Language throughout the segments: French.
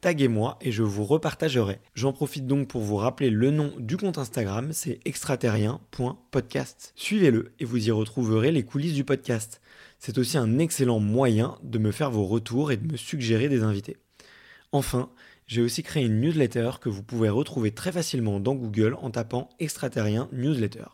taguez-moi et je vous repartagerai. J'en profite donc pour vous rappeler le nom du compte Instagram, c'est extraterrien.podcast. Suivez-le et vous y retrouverez les coulisses du podcast. C'est aussi un excellent moyen de me faire vos retours et de me suggérer des invités. Enfin, j'ai aussi créé une newsletter que vous pouvez retrouver très facilement dans Google en tapant extraterrien newsletter.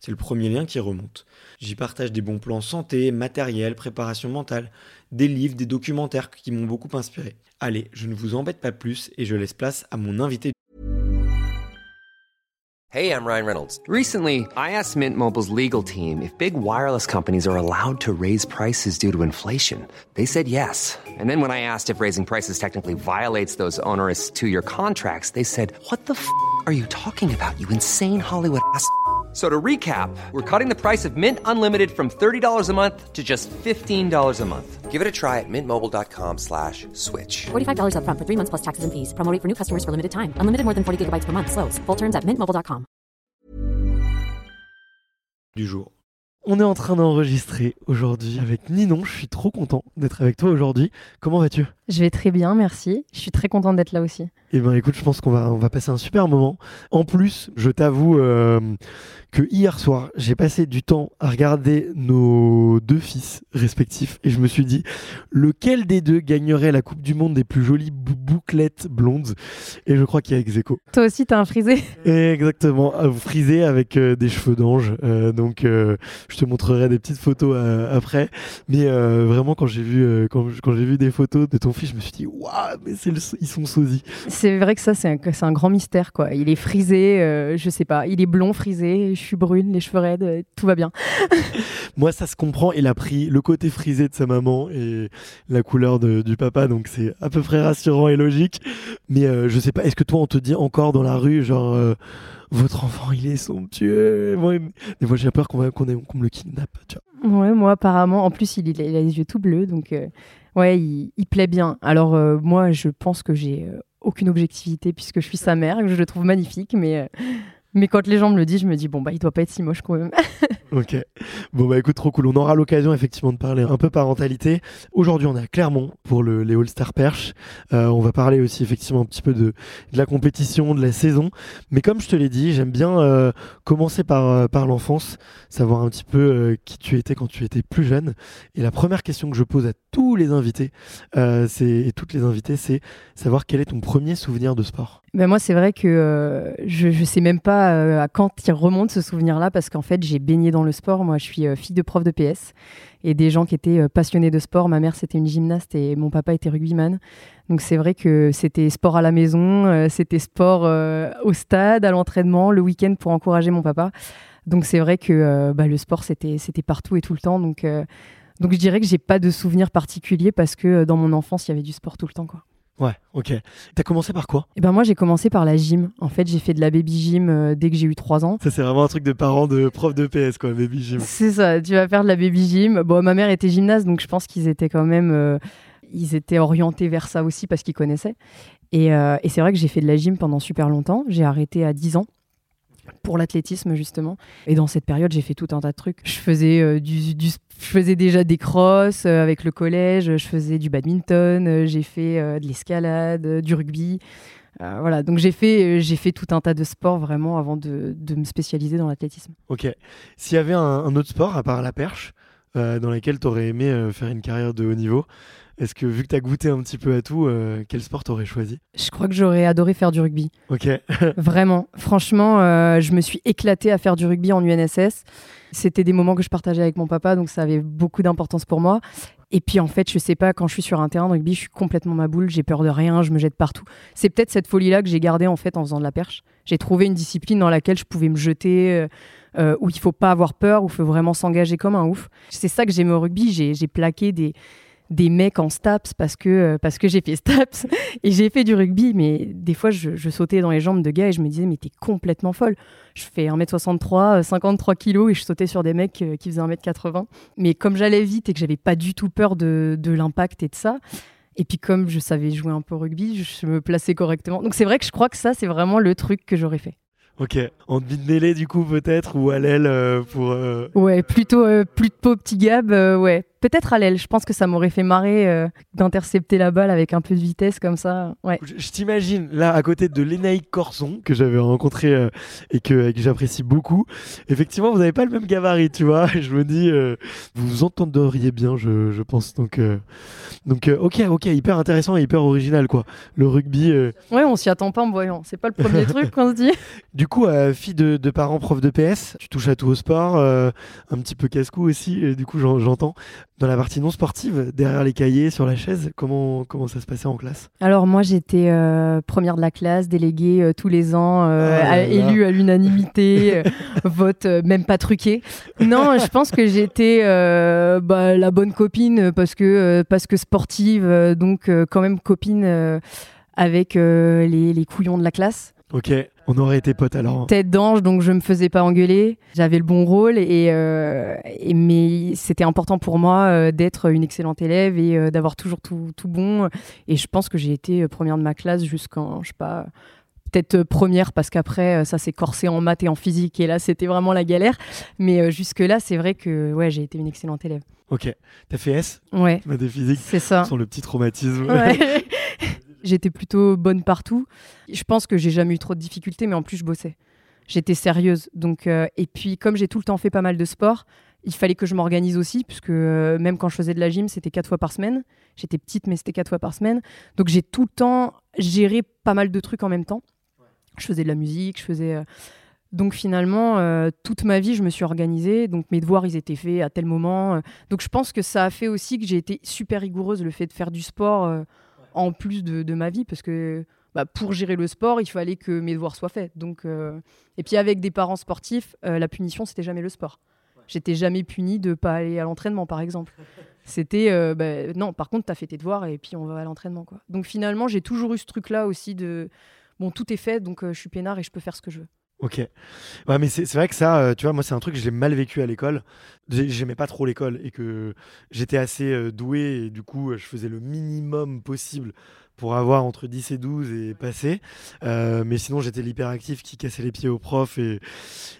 C'est le premier lien qui remonte. J'y partage des bons plans santé, matériel, préparation mentale, des livres, des documentaires qui m'ont beaucoup inspiré. Allez, je ne vous embête pas plus et je laisse place à mon invité. Hey, I'm Ryan Reynolds. Recently, I asked Mint Mobile's legal team if big wireless companies are allowed to raise prices due to inflation. They said yes. And then when I asked if raising prices technically violates those onerous two-year contracts, they said, "What the f*** are you talking about? You insane Hollywood ass." So to recap, we're cutting the price of Mint Unlimited from $30 a month to just $15 a month. Give it a try at mintmobile.com slash switch. $45 upfront for three months plus taxes and fees. Promo for new customers for limited time. Unlimited more than 40 gigabytes per month. Slows. Full terms at mintmobile.com. du jour. On est en train d'enregistrer aujourd'hui avec Ninon. Je suis trop content d'être avec toi aujourd'hui. Comment vas-tu? Je vais très bien, merci. Je suis très contente d'être là aussi. Eh ben écoute, je pense qu'on va, on va passer un super moment. En plus, je t'avoue euh, que hier soir, j'ai passé du temps à regarder nos deux fils respectifs et je me suis dit, lequel des deux gagnerait la Coupe du Monde des plus jolies bou- bouclettes blondes? Et je crois qu'il y a Execo. Toi aussi, t'as un frisé? Exactement, euh, frisé avec euh, des cheveux d'ange. Euh, donc, euh, je te montrerai des petites photos euh, après. Mais euh, vraiment, quand j'ai vu, euh, quand, quand j'ai vu des photos de ton fils, je me suis dit, waouh, mais c'est le, ils sont sosies. C'est vrai que ça, c'est un, grand mystère, quoi. Il est frisé, euh, je sais pas. Il est blond frisé, je suis brune, les cheveux raides, euh, tout va bien. Moi, ça se comprend. Il a pris le côté frisé de sa maman et la couleur de- du papa, donc c'est à peu près rassurant et logique. Mais euh, je sais pas, est-ce que toi, on te dit encore dans la rue, genre, euh, votre enfant, il est somptueux Moi, fois, j'ai peur qu'on me le kidnappe. Tu vois. Ouais, moi, apparemment, en plus, il, il a il a les yeux tout bleus, donc euh, ouais, il, il plaît bien. Alors, euh, moi, je pense que j'ai euh, aucune objectivité puisque je suis sa mère, je le trouve magnifique, mais, euh, mais quand les gens me le disent, je me dis, bon, bah, il doit pas être si moche quand même. Ok. Bon, bah écoute, trop cool. On aura l'occasion effectivement de parler un peu parentalité. Aujourd'hui, on est à Clermont pour le, les All-Star Perche. Euh, on va parler aussi effectivement un petit peu de, de la compétition, de la saison. Mais comme je te l'ai dit, j'aime bien euh, commencer par, euh, par l'enfance, savoir un petit peu euh, qui tu étais quand tu étais plus jeune. Et la première question que je pose à tous les invités, c'est, et toutes les invités, c'est savoir quel est ton premier souvenir de sport? Ben moi, c'est vrai que je ne sais même pas euh, à quand il remonte ce souvenir-là, parce qu'en fait, j'ai baigné dans le sport. Moi, je suis euh, fille de prof de PS et des gens qui étaient euh, passionnés de sport. Ma mère, c'était une gymnaste et mon papa était rugbyman. Donc, c'est vrai que c'était sport à la maison, c'était sport au stade, à l'entraînement, le week-end pour encourager mon papa. Donc, c'est vrai que bah, le sport, c'était partout et tout le temps. Donc, donc je dirais que j'ai pas de souvenir particulier parce que dans mon enfance, il y avait du sport tout le temps. Quoi. Ouais, ok. T'as commencé par quoi? Eh ben moi, j'ai commencé par la gym. En fait, j'ai fait de la baby gym euh, dès que j'ai eu 3 ans. Ça, c'est vraiment un truc de parents de prof de PS, quoi, baby gym. C'est ça, tu vas faire de la baby gym. Bon, ma mère était gymnaste, donc je pense qu'ils étaient quand même... euh, ils étaient orientés vers ça aussi parce qu'ils connaissaient. Et, euh, et c'est vrai que j'ai fait de la gym pendant super longtemps. J'ai arrêté à 10 ans. Pour l'athlétisme justement. Et dans cette période, j'ai fait tout un tas de trucs. Je faisais euh, du, je faisais déjà des crosses euh, avec le collège, je faisais du badminton, euh, j'ai fait de l'escalade, du rugby. Voilà, donc j'ai fait, fait tout un tas de sports vraiment avant de, de me spécialiser dans l'athlétisme. Ok. S'il y avait un autre sport à part la perche euh, dans lequel tu aurais aimé euh, faire une carrière de haut niveau, est-ce que vu que tu as goûté un petit peu à tout, euh, quel sport t'aurais choisi? Je crois que j'aurais adoré faire du rugby. Ok. Vraiment, franchement, je me suis éclatée à faire du rugby en UNSS. C'était des moments que je partageais avec mon papa, donc ça avait beaucoup d'importance pour moi. Et puis en fait, je sais pas, quand je suis sur un terrain de rugby, je suis complètement ma boule, j'ai peur de rien, je me jette partout. C'est peut-être cette folie-là que j'ai gardée en fait en faisant de la perche. J'ai trouvé une discipline dans laquelle je pouvais me jeter, euh, euh, où il faut pas avoir peur, où il faut vraiment s'engager comme un ouf. C'est ça que j'aime au rugby. J'ai plaqué des des mecs en STAPS parce que, euh, parce que j'ai fait STAPS et j'ai fait du rugby, mais des fois je, je sautais dans les jambes de gars et je me disais, mais t'es complètement folle. Je fais 1m63, euh, 53 kilos et je sautais sur des mecs qui faisaient 1m80. Mais comme j'allais vite et que j'avais pas du tout peur de, de l'impact et de ça, et puis comme je savais jouer un peu au rugby, je me plaçais correctement. Donc c'est vrai que je crois que ça, c'est vraiment le truc que j'aurais fait. Ok. En demi de mêlée, du coup, peut-être, ou à l'aile euh, pour. euh, Ouais, plutôt, euh, plutôt petit gab, euh, ouais. Peut-être à l'aile, je pense que ça m'aurait fait marrer euh, d'intercepter la balle avec un peu de vitesse comme ça. Ouais. Je, je t'imagine là à côté de Lénaïque Corson que j'avais rencontré euh, et que, et que j'apprécie beaucoup. Effectivement, vous n'avez pas le même gabarit, tu vois. Je me dis, euh, vous vous entendriez bien, je, je pense. Donc, euh, donc euh, ok, ok, hyper intéressant et hyper original, quoi. Le rugby. euh. Ouais, on s'y attend pas en voyant. C'est pas le premier truc qu'on se dit. Du coup, euh, fille de, de parents prof de PS, tu touches à tout au sport, euh, un petit peu casse-cou aussi. Et du coup, j'en- j'entends. Dans la partie non sportive, derrière les cahiers, sur la chaise, comment, comment ça se passait en classe? Alors moi, j'étais euh, première de la classe, déléguée euh, tous les ans, euh, Ah élue à l'unanimité, vote même pas truqué. Non, je pense que j'étais bah, la bonne copine parce que parce que sportive, donc quand même copine avec les, les couillons de la classe. Ok, on aurait été potes alors. tête d'ange, donc je me faisais pas engueuler. J'avais le bon rôle, et, euh, et- mais c'était important pour moi euh, d'être une excellente élève et euh, d'avoir toujours tout, tout bon. Et je pense que j'ai été première de ma classe jusqu'en, je sais pas, peut-être première parce qu'après ça s'est corsé en maths et en physique, et là c'était vraiment la galère. Mais euh, jusque-là, c'est vrai que ouais, j'ai été une excellente élève. Ok, t'as fait S, Ouais, maths et physique, c'est ça. sans le petit traumatisme. Ouais. J'étais plutôt bonne partout. Je pense que j'ai jamais eu trop de difficultés, mais en plus je bossais. J'étais sérieuse. Donc, euh, et puis comme j'ai tout le temps fait pas mal de sport, il fallait que je m'organise aussi, puisque euh, même quand je faisais de la gym, c'était quatre fois par semaine. J'étais petite, mais c'était quatre fois par semaine. Donc j'ai tout le temps géré pas mal de trucs en même temps. Je faisais de la musique, je faisais. euh, Donc finalement, toute ma vie, je me suis organisée. Donc mes devoirs, ils étaient faits à tel moment. Donc je pense que ça a fait aussi que j'ai été super rigoureuse, le fait de faire du sport en plus de, de ma vie, parce que bah, pour gérer le sport, il fallait que mes devoirs soient faits. Donc, euh, Et puis avec des parents sportifs, euh, la punition, c'était jamais le sport. J'étais jamais punie de pas aller à l'entraînement, par exemple. C'était euh, bah, non, par contre, tu as fait tes devoirs et puis on va à l'entraînement. quoi. Donc finalement, j'ai toujours eu ce truc-là aussi de bon, tout est fait, donc je suis peinard et je peux faire ce que je veux. Ok. Ouais, mais c'est vrai que ça, euh, tu vois, moi, c'est un truc que j'ai mal vécu à l'école. J'ai- J'aimais pas trop l'école et que j'étais assez euh, doué et du coup, euh, je faisais le minimum possible pour avoir entre 10 et 12 et passer. Euh, mais sinon, j'étais l'hyperactif qui cassait les pieds aux profs et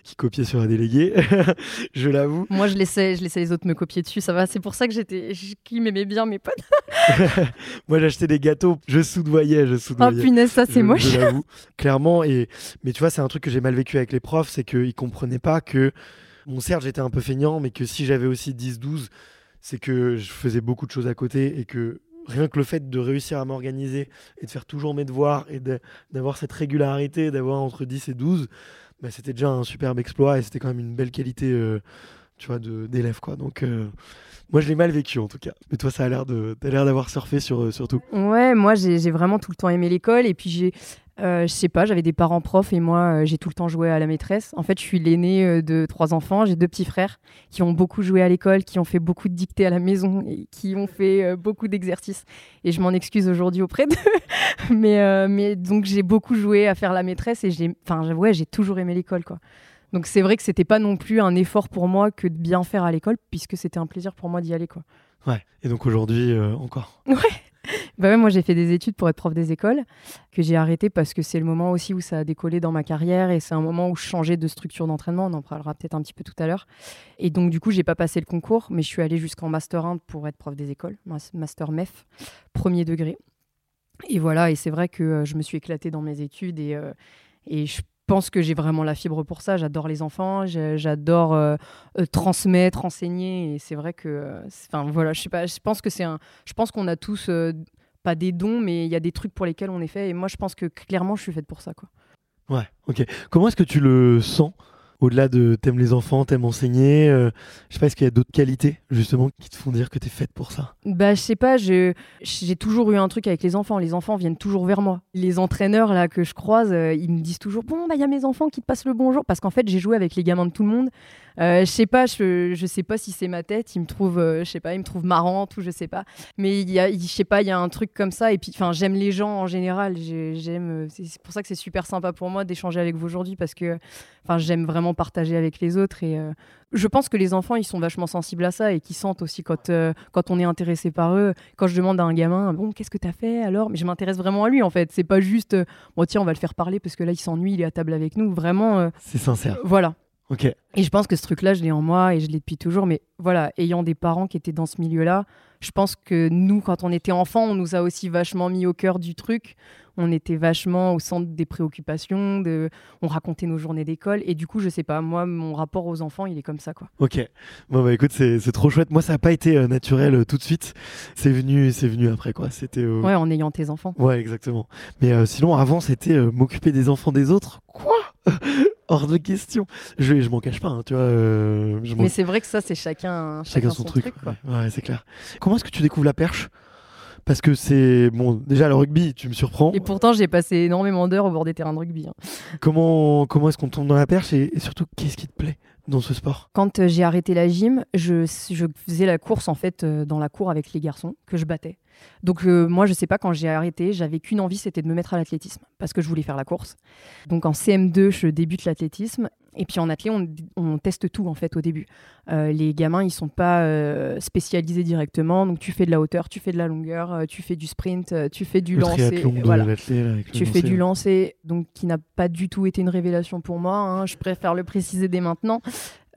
qui copiait sur un délégué. je l'avoue. Moi, je laissais, je laissais les autres me copier dessus, ça va. C'est pour ça que j'étais, qui m'aimait bien mes potes. Moi, j'achetais des gâteaux, je soudoyais, je Oh soudoyais. punaise, ça c'est moche. Je l'avoue, clairement. Et, mais tu vois, c'est un truc que j'ai mal vécu avec les profs, c'est qu'ils comprenaient pas que, bon, certes, j'étais un peu feignant, mais que si j'avais aussi 10-12, c'est que je faisais beaucoup de choses à côté et que rien que le fait de réussir à m'organiser et de faire toujours mes devoirs et d'avoir cette régularité, d'avoir entre 10 et 12, bah, c'était déjà un superbe exploit et c'était quand même une belle qualité, euh, tu vois, d'élève. Donc, euh, moi, je l'ai mal vécu en tout cas. Mais toi, ça a l'air d'avoir surfé sur, euh, sur tout. Ouais, moi j'ai vraiment tout le temps aimé l'école et puis j'ai, euh, je sais pas, j'avais des parents profs et moi euh, j'ai tout le temps joué à la maîtresse. En fait, je suis l'aîné euh, de trois enfants, j'ai deux petits frères qui ont beaucoup joué à l'école, qui ont fait beaucoup de dictées à la maison et qui ont fait beaucoup d'exercices. Et je m'en excuse aujourd'hui auprès d'eux, mais mais donc j'ai beaucoup joué à faire la maîtresse et j'ai, enfin ouais, j'ai toujours aimé l'école quoi. Donc c'est vrai que c'était pas non plus un effort pour moi que de bien faire à l'école puisque c'était un plaisir pour moi d'y aller quoi. Ouais. Et donc aujourd'hui, encore. Bah moi j'ai fait des études pour être prof des écoles, que j'ai arrêté parce que c'est le moment aussi où ça a décollé dans ma carrière et c'est un moment où je changeais de structure d'entraînement. On en parlera peut-être un petit peu tout à l'heure. Et donc du coup, j'ai pas passé le concours, mais je suis allée jusqu'en master 1 pour être prof des écoles, master MEF, premier degré. Et voilà, et c'est vrai que euh, je me suis éclatée dans mes études et, euh, et je pense que j'ai vraiment la fibre pour ça. J'adore les enfants, j'adore euh, transmettre, enseigner. Et c'est vrai que, enfin voilà, je sais pas, je pense que c'est un, je pense qu'on a tous pas des dons, mais il y a des trucs pour lesquels on est fait. Et moi, je pense que clairement, je suis faite pour ça, quoi. Ouais, ok. Comment est-ce que tu le sens au-delà de t'aimes les enfants, t'aimes enseigner, euh, je sais pas, est-ce qu'il y a d'autres qualités justement qui te font dire que t'es faite pour ça? Bah je sais pas, j'ai toujours eu un truc avec les enfants. Les enfants viennent toujours vers moi. Les entraîneurs là que je croise, euh, ils me disent toujours bon bah il y a mes enfants qui te passent le bonjour parce qu'en fait j'ai joué avec les gamins de tout le monde. Euh, je sais pas, je, sais pas si c'est ma tête, ils me trouvent, je sais pas, ils me trouvent marrante ou je sais pas. Mais il y a, je sais pas, il y a un truc comme ça. Et puis enfin j'aime les gens en général. J'aime, c'est pour ça que c'est super sympa pour moi d'échanger avec vous aujourd'hui parce que enfin j'aime vraiment partager avec les autres. Et euh, je pense que les enfants, ils sont vachement sensibles à ça et qui sentent aussi quand, euh, quand on est intéressé par eux. Quand je demande à un gamin, bon, qu'est-ce que tu as fait alors? Mais je m'intéresse vraiment à lui en fait. C'est pas juste, euh, bon, tiens, on va le faire parler parce que là, il s'ennuie, il est à table avec nous. Vraiment. C'est sincère. Voilà. Ok. Et je pense que ce truc-là, je l'ai en moi et je l'ai depuis toujours. Mais voilà, ayant des parents qui étaient dans ce milieu-là, je pense que nous, quand on était enfants, on nous a aussi vachement mis au cœur du truc on était vachement au centre des préoccupations, de... on racontait nos journées d'école. Et du coup, je sais pas, moi, mon rapport aux enfants, il est comme ça, quoi. Ok. Bon, bah écoute, c'est trop chouette. Moi, ça n'a pas été euh, naturel euh, tout de suite. C'est venu, c'est venu après, quoi. C'était. Euh, ouais, en ayant tes enfants. Ouais, exactement. Mais sinon, avant, c'était m'occuper des enfants des autres. Quoi? Hors de question. Je, je m'en cache pas, hein, tu vois. Mais c'est vrai que ça, c'est chacun, chacun, son, truc. ouais c'est clair. Comment est-ce que tu découvres la perche? Parce que c'est bon déjà le rugby tu me surprends et pourtant j'ai passé énormément d'heures au bord des terrains de rugby hein. comment comment est-ce qu'on tombe dans la perche et, surtout qu'est-ce qui te plaît dans ce sport? Quand euh, j'ai arrêté la gym, je, je, faisais la course en fait euh, dans la cour avec les garçons que je battais. Donc euh, moi je sais pas quand j'ai arrêté, j'avais qu'une envie, c'était de me mettre à l'athlétisme parce que je voulais faire la course. Donc en CM2 je débute l'athlétisme et puis en athlé, on, teste tout en fait au début. Euh, les gamins, ils sont pas euh, spécialisés directement, donc tu fais de la hauteur, tu fais de la longueur, tu fais du sprint, tu fais du lancer. Voilà. tu fais du lancer, donc qui n'a pas du tout été une révélation pour moi. Hein. je préfère le préciser dès maintenant.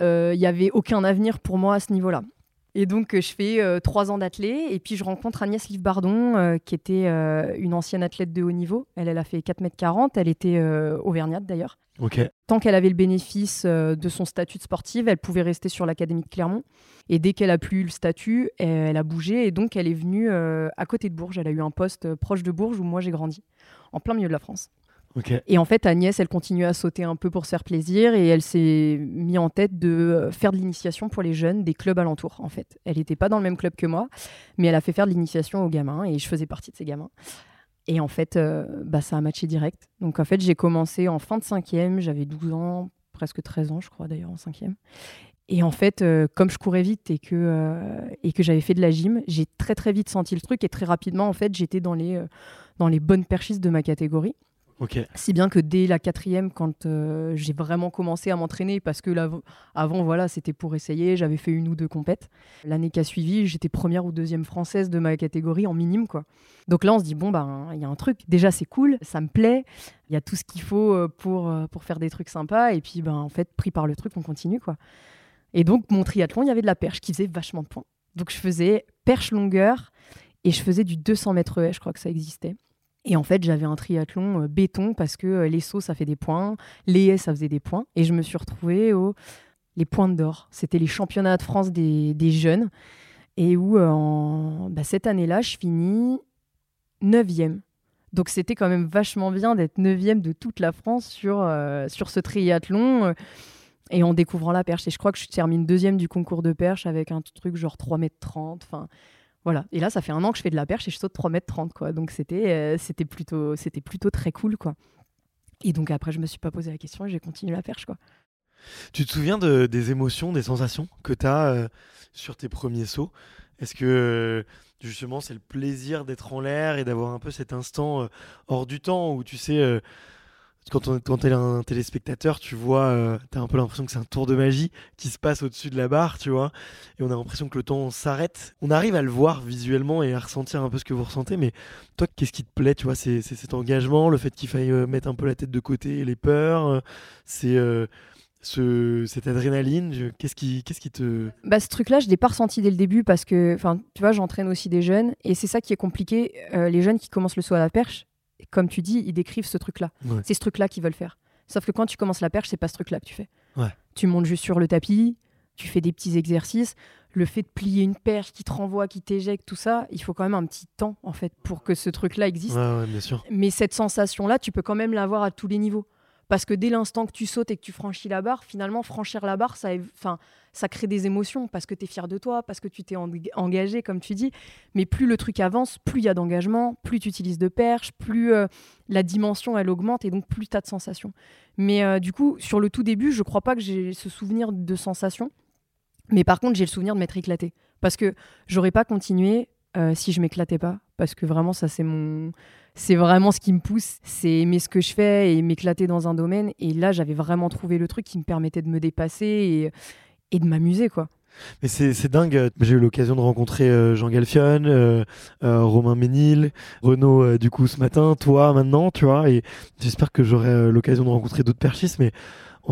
Il n'y avait aucun avenir pour moi à ce niveau-là. Et donc, je fais trois ans d'athlé. Et puis, je rencontre Agnès Livbardon, qui était une ancienne athlète de haut niveau. Elle, elle a fait 4m40. Elle était auvergnate d'ailleurs. Tant qu'elle avait le bénéfice euh, de son statut de sportive, elle pouvait rester sur l'Académie de Clermont. Et dès qu'elle a plus eu le statut, elle a bougé et donc elle est venue euh, à côté de Bourges. Elle a eu un poste euh, proche de Bourges où moi j'ai grandi, en plein milieu de la France. Et en fait, Agnès, elle continue à sauter un peu pour se faire plaisir et elle s'est mis en tête de faire de l'initiation pour les jeunes des clubs alentours. En fait, elle n'était pas dans le même club que moi, mais elle a fait faire de l'initiation aux gamins et je faisais partie de ces gamins. Et en fait, euh, bah, ça a matché direct. Donc en fait, j'ai commencé en fin de cinquième, j'avais 12 ans, presque 13 ans, je crois d'ailleurs, en cinquième. Et en fait, euh, comme je courais vite et que, euh, que j'avais fait de la gym, j'ai très très vite senti le truc et très rapidement, en fait, j'étais dans les, dans les bonnes perchistes de ma catégorie. Si bien que dès la quatrième, quand euh, j'ai vraiment commencé à m'entraîner, parce que avant, voilà, c'était pour essayer, j'avais fait une ou deux compètes. L'année qui a suivi, j'étais première ou deuxième française de ma catégorie en minime, quoi. Donc là, on se dit, bon, ben, il y a un truc. Déjà, c'est cool, ça me plaît, il y a tout ce qu'il faut euh, pour, euh, pour faire des trucs sympas. Et puis, ben, en fait, pris par le truc, on continue, quoi. Et donc, mon triathlon, il y avait de la perche qui faisait vachement de points. Donc, je faisais perche longueur et je faisais du 200 mètres haies, je crois que ça existait. Et en fait, j'avais un triathlon euh, béton parce que euh, les sauts, ça fait des points, les haies, ça faisait des points. Et je me suis retrouvée aux les points d'or. C'était les championnats de France des, jeunes. Et où, euh, bah, cette année-là, je finis 9e. Donc c'était quand même vachement bien d'être 9e de toute la France sur, sur ce triathlon et en découvrant la perche. Et je crois que je termine deuxième du concours de perche avec un truc genre 3 mètres 30. Enfin, voilà. Et là, ça fait un an que je fais de la perche et je saute 3 mètres 30, quoi. Donc c'était euh, c'était plutôt, c'était plutôt très cool, quoi. Et donc après, je me suis pas posé la question et j'ai continué la perche, quoi. Tu te souviens de, des émotions, des sensations que tu as euh, sur tes premiers sauts? Est-ce que euh, justement c'est le plaisir d'être en l'air et d'avoir un peu cet instant hors du temps où tu sais quand on quand t'es un téléspectateur, tu vois, euh, t'as un peu l'impression que c'est un tour de magie qui se passe au-dessus de la barre, tu vois, et on a l'impression que le temps s'arrête. On arrive à le voir visuellement et à ressentir un peu ce que vous ressentez, mais toi, qu'est-ce qui te plaît, tu vois, c'est cet engagement, le fait qu'il faille euh, mettre un peu la tête de côté, les peurs, euh, c'est euh, ce, cette adrénaline, qu'est-ce qui, te... Bah, ce truc-là, je l'ai pas ressenti dès le début parce que, tu vois, j'entraîne aussi des jeunes et c'est ça qui est compliqué. Les jeunes qui commencent le saut à la perche, comme tu dis, ils décrivent ce truc-là. Ouais. C'est ce truc-là qu'ils veulent faire. Sauf que quand tu commences la perche, c'est pas ce truc-là que tu fais. Ouais. Tu montes juste sur le tapis, tu fais des petits exercices. Le fait de plier une perche qui te renvoie, qui t'éjecte, tout ça, il faut quand même un petit temps en fait pour que ce truc-là existe. Ouais, ouais, bien sûr. Mais cette sensation-là, tu peux quand même l'avoir à tous les niveaux. Parce que dès l'instant que tu sautes et que tu franchis la barre, finalement, franchir la barre, ça, enfin, ça crée des émotions parce que tu es fier de toi, parce que tu t'es en- engagé, comme tu dis. Mais plus le truc avance, plus il y a d'engagement, plus tu utilises de perches, plus euh, la dimension, elle augmente et donc plus tu as de sensations. Mais euh, du coup, sur le tout début, je crois pas que j'ai ce souvenir de sensation. Mais par contre, j'ai le souvenir de m'être éclaté. Parce que j'aurais pas continué euh, si je m'éclatais pas. Parce que vraiment, ça, c'est mon. C'est vraiment ce qui me pousse, c'est aimer ce que je fais et m'éclater dans un domaine. Et là, j'avais vraiment trouvé le truc qui me permettait de me dépasser et, et de m'amuser, quoi. Mais c'est dingue. J'ai eu l'occasion de rencontrer euh, Jean Galfion, euh, euh, Romain Ménil, Renaud, du coup, ce matin, toi, maintenant, tu vois. Et j'espère que j'aurai l'occasion de rencontrer d'autres perchistes. Mais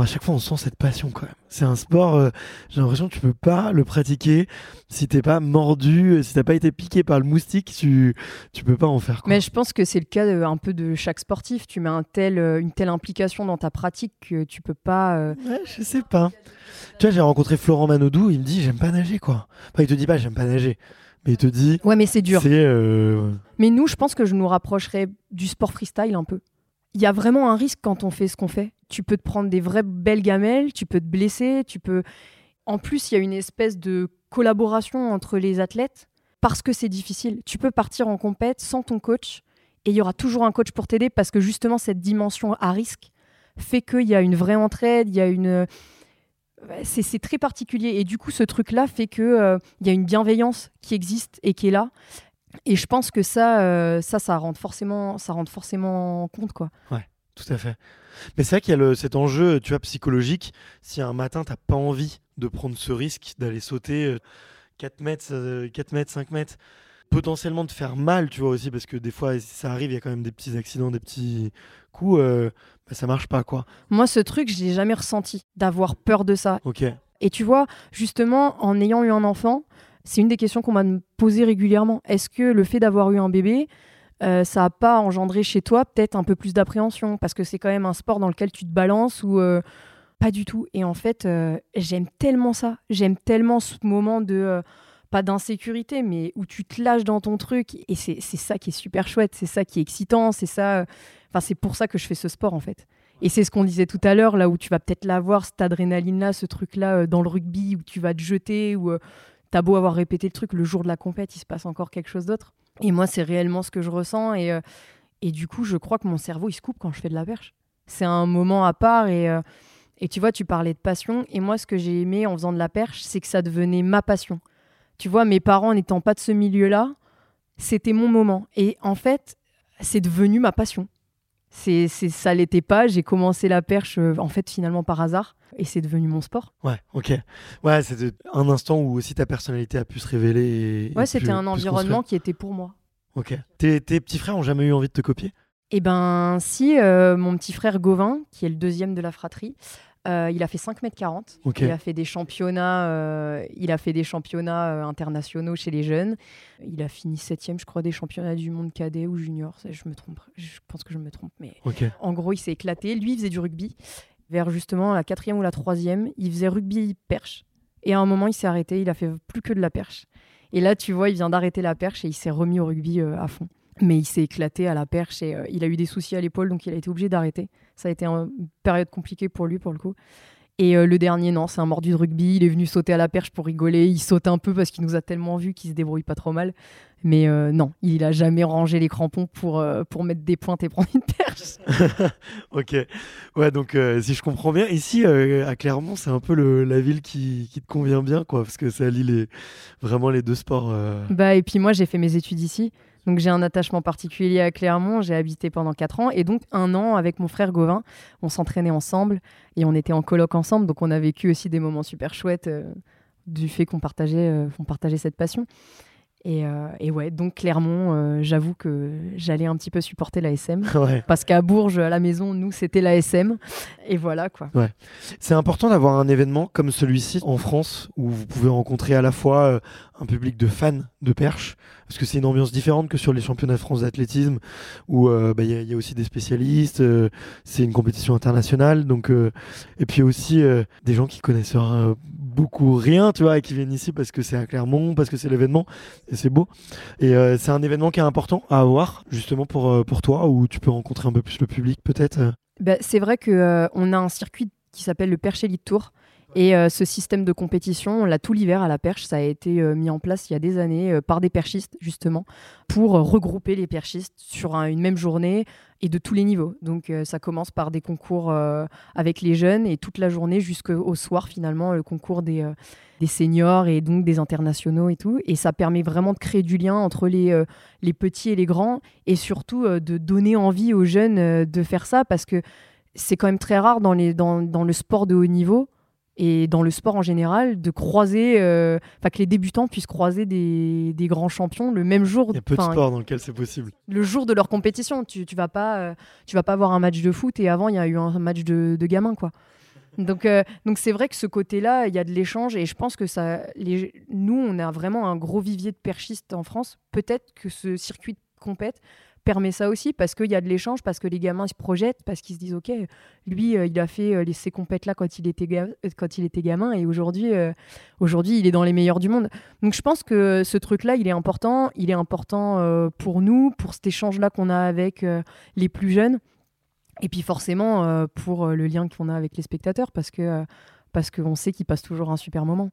à chaque fois, on sent cette passion quand même. C'est un sport, euh, j'ai l'impression que tu peux pas le pratiquer si t'es pas mordu, euh, si t'as pas été piqué par le moustique, tu, tu peux pas en faire. Quoi. Mais je pense que c'est le cas de- un peu de chaque sportif. Tu mets un tel, euh, une telle implication dans ta pratique que tu peux pas. euh, Ouais, je sais pas. Tu vois, j'ai rencontré Florent Manodou, il me dit j'aime pas nager quoi. Enfin, il te dit pas j'aime pas nager, mais il te dit Ouais, mais c'est dur. euh, Mais nous, je pense que je nous rapprocherais du sport freestyle un peu. Il y a vraiment un risque quand on fait ce qu'on fait. Tu peux te prendre des vraies belles gamelles, tu peux te blesser, tu peux. En plus, il y a une espèce de collaboration entre les athlètes parce que c'est difficile. Tu peux partir en compète sans ton coach et il y aura toujours un coach pour t'aider parce que justement cette dimension à risque fait qu'il y a une vraie entraide, il y a une c'est c'est très particulier et du coup ce truc là fait que euh, il y a une bienveillance qui existe et qui est là et je pense que ça euh, ça ça rentre forcément ça rentre forcément compte quoi tout à fait. Mais c'est vrai qu'il y a le- cet enjeu, tu vois, psychologique. Si un matin t'as pas envie de prendre ce risque d'aller sauter euh, 4 mètres, euh, 4 mètres, 5 mètres, potentiellement de faire mal, tu vois aussi, parce que des fois si ça arrive, il y a quand même des petits accidents, des petits coups, euh, bah, ça marche pas quoi. moi ce truc je l'ai jamais ressenti d'avoir peur de ça Ok. et tu vois justement en ayant eu un enfant c'est une des questions qu'on m'a posé régulièrement est-ce que le fait d'avoir eu un bébé euh, ça n'a pas engendré chez toi peut-être un peu plus d'appréhension? Parce que c'est quand même un sport dans lequel tu te balances ou euh, pas du tout. Et en fait, euh, j'aime tellement ça. J'aime tellement ce moment de pas d'insécurité, mais où tu te lâches dans ton truc. Et c'est ça qui est super chouette. C'est ça qui est excitant. C'est ça. Enfin, c'est pour ça que je fais ce sport en fait. Et c'est ce qu'on disait tout à l'heure, là où tu vas peut-être l'avoir, cette adrénaline-là, ce truc-là dans le rugby, où tu vas te jeter, euh, t'as beau avoir répété le truc, le jour de la compète, il se passe encore quelque chose d'autre. Et moi, c'est réellement ce que je ressens. Et, euh, et du coup, je crois que mon cerveau, il se coupe quand je fais de la perche. C'est un moment à part. Et, euh, et tu vois, tu parlais de passion. Et moi, ce que j'ai aimé en faisant de la perche, c'est que ça devenait ma passion. Tu vois, mes parents n'étant pas de ce milieu-là, c'était mon moment. Et en fait, c'est devenu ma passion. C'est, c'est, ça l'était pas. J'ai commencé la perche, euh, en fait, finalement par hasard. Et c'est devenu mon sport. Ouais, ok. Ouais, c'était un instant où aussi ta personnalité a pu se révéler. Et, Ouais, et c'était pu- un environnement qui était pour moi. Ok. Tes, tes petits frères ont jamais eu envie de te copier? Eh ben, si, euh, mon petit frère Gauvin, qui est le deuxième de la fratrie, euh, il a fait 5 mètres 40. Ok. Il a fait des championnats, euh, il a fait des championnats euh, internationaux chez les jeunes. Il a fini septième, je crois, des championnats du monde cadet ou junior. Je me trompe. Je pense que je me trompe, mais en gros, il s'est éclaté. Lui, il faisait du rugby. Vers justement la quatrième ou la troisième, il faisait rugby perche. Et à un moment, il s'est arrêté. Il a fait plus que de la perche. Et là, tu vois, il vient d'arrêter la perche et il s'est remis au rugby à fond. Mais il s'est éclaté à la perche et euh, il a eu des soucis à l'épaule, donc il a été obligé d'arrêter. Ça a été un- une période compliquée pour lui, pour le coup. Et euh, le dernier, non, c'est un mordu de rugby. Il est venu sauter à la perche pour rigoler. Il saute un peu parce qu'il nous a tellement vu qu'il se débrouille pas trop mal. Mais euh, non, il a jamais rangé les crampons pour, euh, pour mettre des pointes et prendre une perche. ok. Ouais, donc si je comprends bien, ici à Clermont, c'est un peu le- la ville qui, qui te convient bien, quoi, parce que ça allie les, vraiment les deux sports. Bah, et puis moi, j'ai fait mes études ici. Donc j'ai un attachement particulier à Clermont. J'ai habité pendant 4 ans et donc un an avec mon frère Gauvin. On s'entraînait ensemble et on était en coloc ensemble. Donc on a vécu aussi des moments super chouettes euh, du fait qu'on partageait, euh, qu'on partageait cette passion. Et, euh, et ouais, donc Clermont, euh, j'avoue que j'allais un petit peu supporter la SM. Ouais. Parce qu'à Bourges, à la maison, nous, c'était la SM. Et voilà, quoi. C'est important d'avoir un événement comme celui-ci en France où vous pouvez rencontrer à la fois euh, un public de fans de perche, parce que c'est une ambiance différente que sur les championnats de France d'athlétisme où euh, bah, il y, a- aussi des spécialistes, euh, c'est une compétition internationale, donc euh, et puis aussi des gens qui connaissent beaucoup rien, tu vois, et qui viennent ici parce que c'est à Clermont, parce que c'est l'événement, et c'est beau. Et c'est un événement qui est important à avoir justement pour pour toi où tu peux rencontrer un peu plus le public peut-être. Bah, c'est vrai qu'on a un circuit qui s'appelle le Perche Elite Tour. Et euh, ce système de compétition, on l'a tout l'hiver à la perche. Ça a été euh, mis en place il y a des années euh, par des perchistes, justement, pour regrouper les perchistes sur un- une même journée et de tous les niveaux. Donc ça commence par des concours avec les jeunes et toute la journée jusqu'au soir, finalement, le concours des, seniors et donc des internationaux et tout. Et ça permet vraiment de créer du lien entre les, petits et les grands et surtout de donner envie aux jeunes de faire ça parce que c'est quand même très rare dans le sport de haut niveau et dans le sport en général de croiser, euh, enfin que les débutants puissent croiser des, des grands champions le même jour, Il y a peu de sports dans lequel c'est possible. le jour de leur compétition. Tu, tu vas pas, euh, tu vas pas voir un match de foot et avant il y a eu un match de, de gamins quoi. Donc euh, donc c'est vrai que ce côté-là, il y a de l'échange et je pense que ça, les, nous on a vraiment un gros vivier de perchistes en France. Peut-être que ce circuit de compète permet ça aussi parce qu'il y a de l'échange, parce que les gamins se projettent, parce qu'ils se disent ok, lui euh, il a fait euh, ces compètes là quand il était euh, quand il était gamin et aujourd'hui aujourd'hui il est dans les meilleurs du monde. Donc je pense que ce truc là il est important, il est important pour nous, pour cet échange là qu'on a avec les plus jeunes et puis forcément pour le lien qu'on a avec les spectateurs parce que parce qu'on sait qu'ils passent toujours un super moment.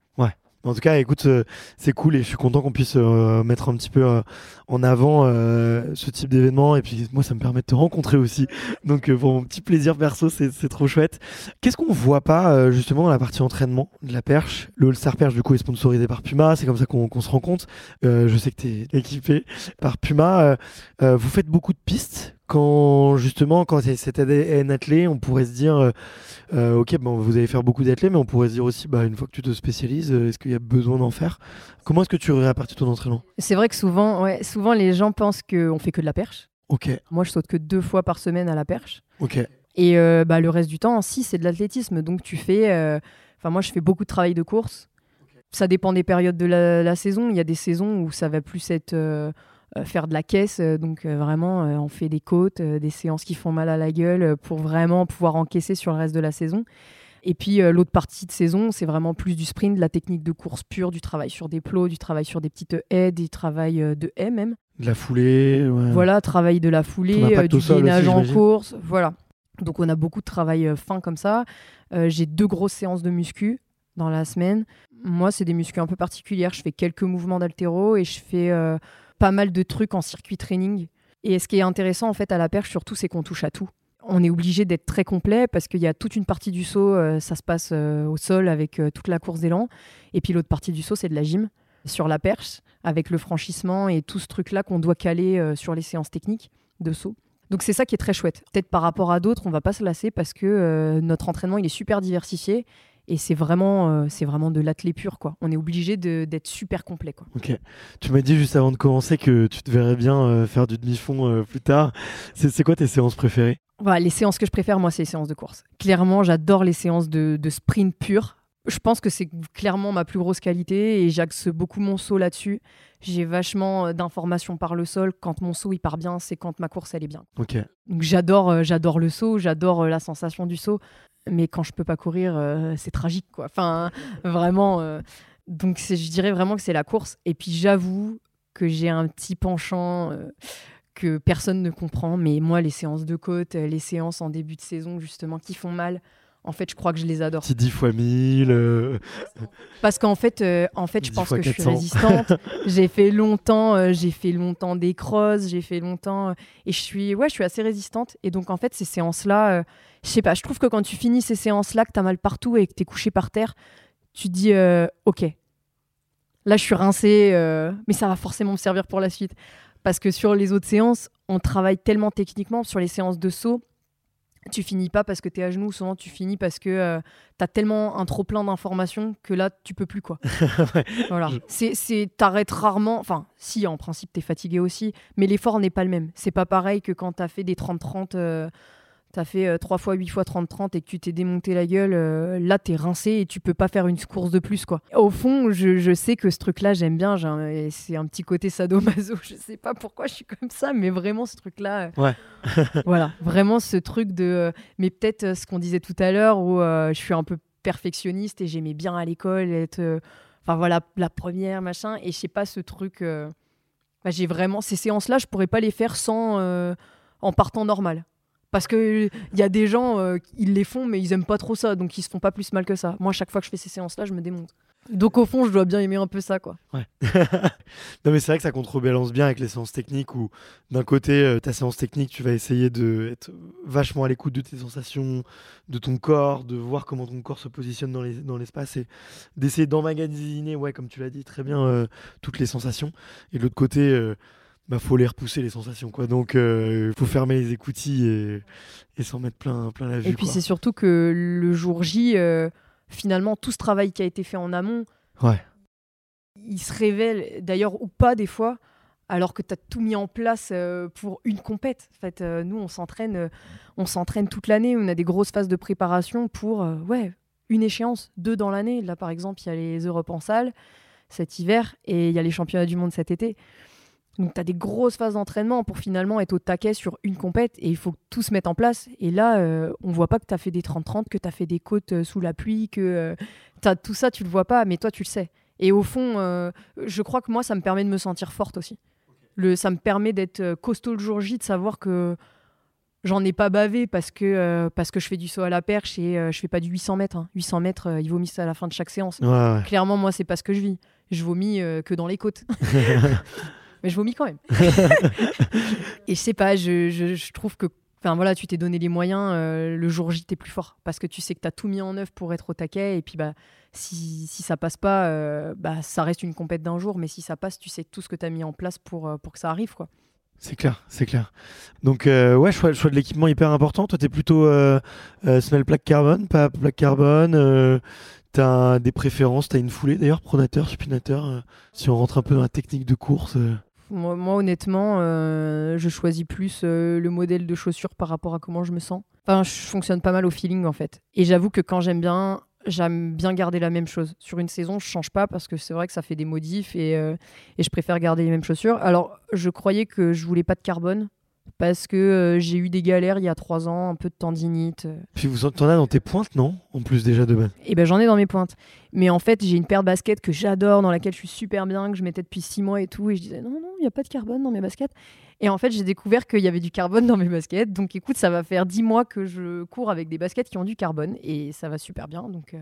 En tout cas, écoute, euh, c'est cool et je suis content qu'on puisse euh, mettre un petit peu euh, en avant ce type d'événement. Et puis moi, ça me permet de te rencontrer aussi. Donc pour mon petit plaisir perso, c'est trop chouette. Qu'est-ce qu'on voit pas justement dans la partie entraînement de la perche? Le All-Star Perche, du coup, est sponsorisé par Puma. C'est comme ça qu'on qu'on se rend compte. Je sais que tu es équipé par Puma. Vous faites beaucoup de pistes quand justement, quand c'est ADN athlé, on pourrait se dire, euh, euh, ok, bon, vous allez faire beaucoup d'athlètes, mais on pourrait se dire aussi, bah, une fois que tu te spécialises, euh, est-ce qu'il y a besoin d'en faire? Comment est-ce que tu répartis ton entraînement? C'est vrai que souvent ouais, souvent les gens pensent qu'on fait que de la perche. Ok, Moi je saute que deux fois par semaine à la perche. ok, Et euh, bah, le reste du temps, si, c'est de l'athlétisme. Donc tu fais. euh, Enfin, moi, je fais beaucoup de travail de course. Ça dépend des périodes de la, la saison. Il y a des saisons où ça va plus être faire de la caisse. euh, donc euh, vraiment, euh, on fait des côtes, euh, des séances qui font mal à la gueule euh, pour vraiment pouvoir encaisser sur le reste de la saison. Et puis euh, l'autre partie de saison, c'est vraiment plus du sprint, de la technique de course pure, du travail sur des plots, du travail sur des petites haies, du travail euh, de haies même. de la foulée, ouais. Voilà, travail de la foulée, euh, du gainage en course, voilà. Donc on a beaucoup de travail euh, fin comme ça. Euh, J'ai deux grosses séances de muscu dans la semaine. Moi, c'est des muscu un peu particulières. Je fais quelques mouvements d'altéro et je fais euh, pas mal de trucs en circuit training. Et ce qui est intéressant en fait à la perche surtout, c'est qu'on touche à tout. On est obligé d'être très complet parce qu'il y a toute une partie du saut, euh, ça se passe euh, au sol avec euh, toute la course d'élan. Et puis l'autre partie du saut, c'est de la gym sur la perche avec le franchissement et tout ce truc-là qu'on doit caler sur les séances techniques de saut. Donc c'est ça qui est très chouette. Peut-être par rapport à d'autres, on va pas se lasser parce que notre entraînement il est super diversifié et c'est vraiment, euh, c'est vraiment de l'athlé pur quoi. On est obligé d'être super complet quoi. Ok. Tu m'as dit juste avant de commencer que tu te verrais bien euh, faire du demi-fond euh, plus tard. C'est quoi tes séances préférées? Voilà, les séances que je préfère moi c'est les séances de course. Clairement, j'adore les séances de, de sprint pur. Je pense que c'est clairement ma plus grosse qualité et j'axe beaucoup mon saut là-dessus. J'ai vachement d'informations par le sol. Quand mon saut il part bien, c'est quand ma course elle est bien. Ok. Donc j'adore, j'adore le saut, j'adore la sensation du saut, mais quand je peux pas courir, euh, c'est tragique quoi. Enfin, vraiment. euh, donc je dirais vraiment que c'est la course. Et puis j'avoue que j'ai un petit penchant euh, que personne ne comprend, mais moi les séances de côte, les séances en début de saison justement qui font mal. En fait, je crois que je les adore. Petit 10 fois 1000. euh, Parce qu'en fait, en fait, je 10 pense que je suis 400. résistante. j'ai fait longtemps, j'ai fait longtemps des crosses, j'ai fait longtemps, et je suis, ouais, je suis assez résistante. Et donc en fait, ces séances-là, je sais pas, je trouve que quand tu finis ces séances-là, que t'as mal partout et que t'es couché par terre, tu te dis, euh, ok, là je suis rincée, euh, mais ça va forcément me servir pour la suite. Parce que sur les autres séances, on travaille tellement techniquement. Sur les séances de saut, tu finis pas parce que tu es à genoux, souvent tu finis parce que tu as tellement un trop plein d'informations que là tu peux plus quoi. voilà. C'est c'est t'arrêtes rarement, enfin si en principe tu es fatigué aussi, mais l'effort n'est pas le même. C'est pas pareil que quand tu as fait des 30 30 t'as fait 3 euh, fois 8 fois 30-30 et que tu t'es démonté la gueule, euh, là t'es rincé et tu peux pas faire une course de plus quoi. Au fond, je, sais que ce truc-là j'aime bien, c'est un petit côté sadomaso, je sais pas pourquoi je suis comme ça, mais vraiment ce truc-là. Euh, ouais. voilà, vraiment ce truc de. mais peut-être ce qu'on disait tout à l'heure où je suis un peu perfectionniste et j'aimais bien à l'école être. Enfin voilà, la première, machin, et je sais pas ce truc. Bah, j'ai vraiment. Ces séances-là, je pourrais pas les faire sans. en partant normal. Parce qu'il y a des gens, euh, ils les font, mais ils aiment pas trop ça, donc ils se font pas plus mal que ça. Moi, chaque fois que je fais ces séances-là, je me démonte. Donc au fond, je dois bien aimer un peu ça, quoi. Ouais. non, mais c'est vrai que ça contrebalance bien avec les séances techniques où, d'un côté, euh, ta séance technique, tu vas essayer d'être vachement à l'écoute de tes sensations, de ton corps, de voir comment ton corps se positionne dans l'espace et d'essayer d'emmagasiner, ouais, comme tu l'as dit très bien, euh, toutes les sensations. Et de l'autre côté, bah, faut les repousser les sensations quoi. Donc il euh, faut fermer les écoutilles et, et s'en mettre plein plein la vue. Et puis c'est surtout que le jour J, euh, finalement tout ce travail qui a été fait en amont, ouais. il se révèle d'ailleurs ou pas des fois. Alors que tu as tout mis en place euh, pour une compète. En fait, nous, on s'entraîne, on s'entraîne toute l'année. On a des grosses phases de préparation pour, ouais, une échéance, deux dans l'année. Là, par exemple, il y a les Europes en salle cet hiver et il y a les championnats du monde cet été. Donc tu as des grosses phases d'entraînement pour finalement être au taquet sur une compète et il faut tout se mettre en place. Et là, euh, on voit pas que tu as fait des 30-30, que tu as fait des côtes euh, sous la pluie, que euh, as tout ça, tu le vois pas, mais toi tu le sais. Et au fond, je crois que moi, ça me permet de me sentir forte aussi. Le, ça me permet d'être costaud le jour J, de savoir que j'en ai pas bavé parce que, parce que je fais du saut à la perche et je fais pas du 800 mètres. 800 hein. mètres, ils vomissent à la fin de chaque séance. Clairement, moi, c'est pas ce que je vis. Je vomis que dans les côtes. mais je vomis quand même. et je sais pas, je, je, trouve que Enfin voilà, tu t'es donné les moyens, euh, le jour J, t'es plus fort. Parce que tu sais que tu as tout mis en œuvre pour être au taquet. Et puis, bah, si, si ça passe pas, euh, bah, ça reste une compète d'un jour. Mais si ça passe, tu sais tout ce que tu as mis en place pour, euh, pour que ça arrive. quoi. C'est clair, c'est clair. Donc, ouais, choix, choix de l'équipement hyper important. Toi, tu es plutôt semelle plaque carbone, pas plaque carbone. tu as des préférences, tu as une foulée d'ailleurs, pronateur, supinateur. si on rentre un peu dans la technique de course. Moi, honnêtement, euh, je choisis plus euh, le modèle de chaussure par rapport à comment je me sens. Enfin, je fonctionne pas mal au feeling en fait. Et j'avoue que quand j'aime bien, j'aime bien garder la même chose. Sur une saison, je change pas parce que c'est vrai que ça fait des modifs et, euh, et, je préfère garder les mêmes chaussures. Alors, je croyais que je voulais pas de carbone parce que euh, j'ai eu des galères il y a trois ans, un peu de tendinite. Euh. Puis vous en as dans tes pointes, non? En plus déjà de base. Eh ben j'en ai dans mes pointes. Mais en fait, j'ai une paire de baskets que j'adore, dans laquelle je suis super bien, que je mettais depuis six mois et tout. Et je disais non, non, il n'y a pas de carbone dans mes baskets. Et en fait, j'ai découvert qu'il y avait du carbone dans mes baskets. Donc écoute, ça va faire dix mois que je cours avec des baskets qui ont du carbone et ça va super bien. Donc euh,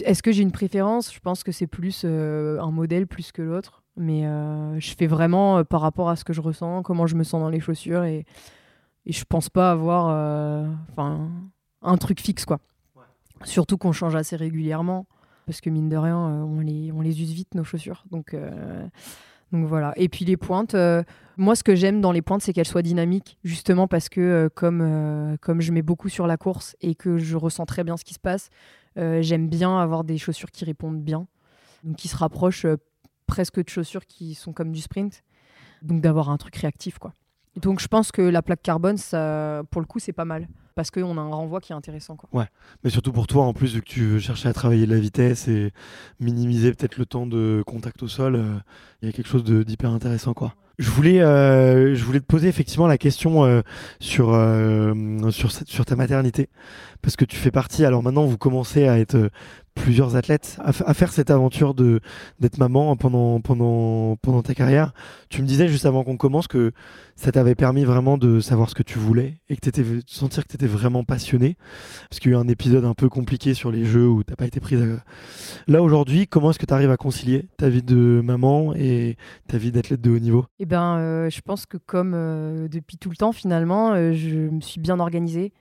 est-ce que j'ai une préférence? Je pense que c'est plus un modèle plus que l'autre. Mais euh, je fais vraiment euh, par rapport à ce que je ressens, comment je me sens dans les chaussures. Et, et je pense pas avoir euh, enfin un truc fixe. quoi. Surtout qu'on change assez régulièrement. Parce que mine de rien, on, les, on les use vite, nos chaussures. Donc, donc voilà. Et puis les pointes, moi ce que j'aime dans les pointes, c'est qu'elles soient dynamiques. Justement parce que comme, comme je mets beaucoup sur la course et que je ressens très bien ce qui se passe, j'aime bien avoir des chaussures qui répondent bien. Donc qui se rapprochent presque de chaussures qui sont comme du sprint. Donc d'avoir un truc réactif, quoi. Donc je pense que la plaque carbone, ça, pour le coup, c'est pas mal. Parce qu'on a un renvoi qui est intéressant. Quoi. Ouais, mais surtout pour toi, en plus, vu que tu cherchais à travailler la vitesse et minimiser peut-être le temps de contact au sol, euh, il y a quelque chose d'hyper intéressant. quoi. Je voulais, euh, je voulais te poser effectivement la question euh, sur, sur, sur ta maternité. Parce que tu fais partie, alors maintenant vous commencez à être plusieurs athlètes à, faire cette aventure de d'être maman pendant pendant pendant ta carrière. Tu me disais juste avant qu'on commence que ça t'avait permis vraiment de savoir ce que tu voulais et que t'étais sentir que tu étais vraiment passionné parce qu'il y a eu un épisode un peu compliqué sur les jeux où t'as pas été prise Là aujourd'hui, comment est-ce que tu arrives à concilier ta vie de maman et ta vie d'athlète de haut niveau? Eh ben euh, je pense que comme euh, depuis tout le temps finalement, euh, je me suis bien organisée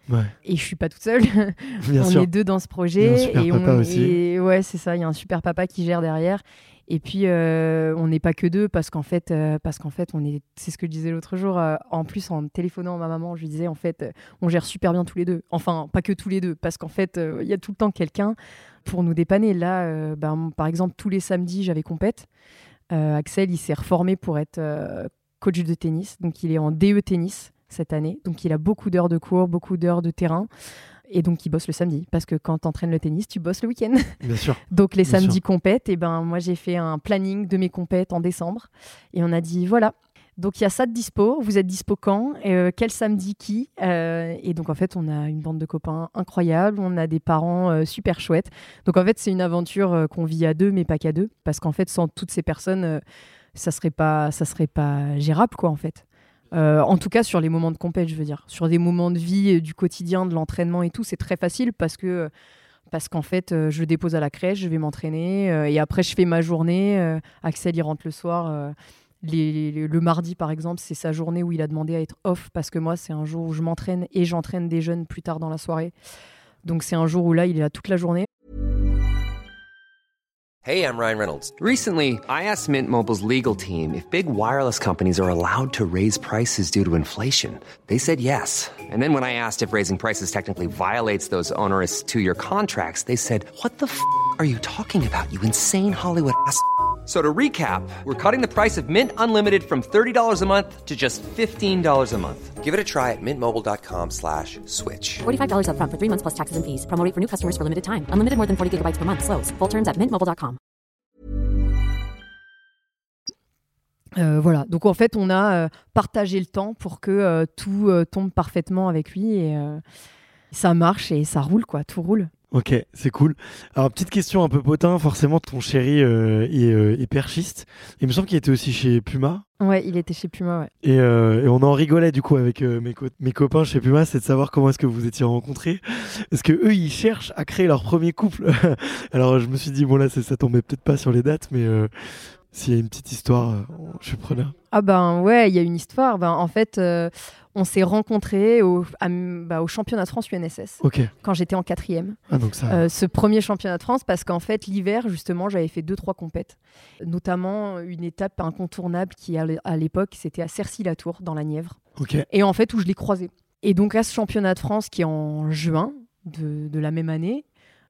et je suis pas toute seule. on est deux dans ce projet et on aussi. Et ouais, c'est ça, il y a un super papa qui gère derrière. Et puis, on n'est pas que deux parce qu'en fait, parce qu'en fait, on est, c'est ce que je disais l'autre jour. en plus, en téléphonant à ma maman, je lui disais, en fait, on gère super bien tous les deux. Enfin, pas que tous les deux, parce qu'en fait, il y a tout le temps quelqu'un pour nous dépanner. Là, ben, par exemple, tous les samedis, j'avais compète. Euh, Axel, il s'est reformé pour être euh, coach de tennis. Donc, il est en DE tennis cette année. Donc, il a beaucoup d'heures de cours, beaucoup d'heures de terrain. Et donc, il bosse le samedi. Parce que quand tu entraînes le tennis, tu bosses le week-end. Bien sûr. Donc les samedis compètes, et ben moi j'ai fait un planning de mes compètes en décembre et on a dit voilà. Donc il y a ça de dispo, vous êtes dispo quand Euh, Quel samedi qui Euh, Et donc en fait on a une bande de copains incroyable, on a des parents euh, super chouettes. Donc en fait c'est une aventure qu'on vit à deux mais pas qu'à deux parce qu'en fait sans toutes ces personnes ça serait pas ça serait pas gérable quoi en fait. En tout cas sur les moments de compète je veux dire. Sur des moments de vie du quotidien, de l'entraînement et tout c'est très facile parce que parce qu'en fait, je dépose à la crèche, je vais m'entraîner, et après, je fais ma journée. Axel, il rentre le soir. Le mardi, par exemple, c'est sa journée où il a demandé à être off, parce que moi, c'est un jour où je m'entraîne et j'entraîne des jeunes plus tard dans la soirée. Donc, c'est un jour où là, il est là toute la journée. Hey, I'm Ryan Reynolds. Recently, I asked Mint Mobile's legal team if big wireless companies are allowed to raise prices due to inflation. They said yes. And then when I asked if raising prices technically violates those onerous two year contracts, they said, What the f are you talking about, you insane Hollywood ass? F- So to recap, we're cutting the price of Mint Unlimited from $30 a month to just $15 a month. Give it a try at mintmobile.com slash switch. $45 upfront for three months plus taxes and fees. Promo rate for new customers for limited time. Unlimited more than 40 gigabytes per month. Slows. Full terms at mintmobile.com. Euh, voilà. Donc, en fait, on a euh, partagé le temps pour que euh, tout euh, tombe parfaitement avec lui, et euh, ça marche et ça roule, quoi. Tout roule. Ok, c'est cool. Alors, petite question un peu potin, forcément, ton chéri euh, est, euh, est perchiste. Il me semble qu'il était aussi chez Puma. Ouais, il était chez Puma, ouais. Et, euh, et on en rigolait du coup avec mes, co- mes copains chez Puma, c'est de savoir comment est-ce que vous étiez rencontrés. Parce que eux, ils cherchent à créer leur premier couple? Alors je me suis dit, bon là, ça tombait peut-être pas sur les dates, mais s'il y a une petite histoire, je suis preneur. Ah ben ouais, il y a une histoire. Ben, en fait, euh, on s'est rencontrés au, à- bah, au championnat de France UNSS Ok. quand j'étais en quatrième. Ah donc ça. Euh, ce premier championnat de France parce qu'en fait l'hiver justement j'avais fait deux trois compètes, notamment une étape incontournable qui à l'é- à l'époque c'était à Cercy-la-Tour dans la Nièvre et en fait où je l'ai croisé. Et donc à ce championnat de France qui est en juin de, de la même année,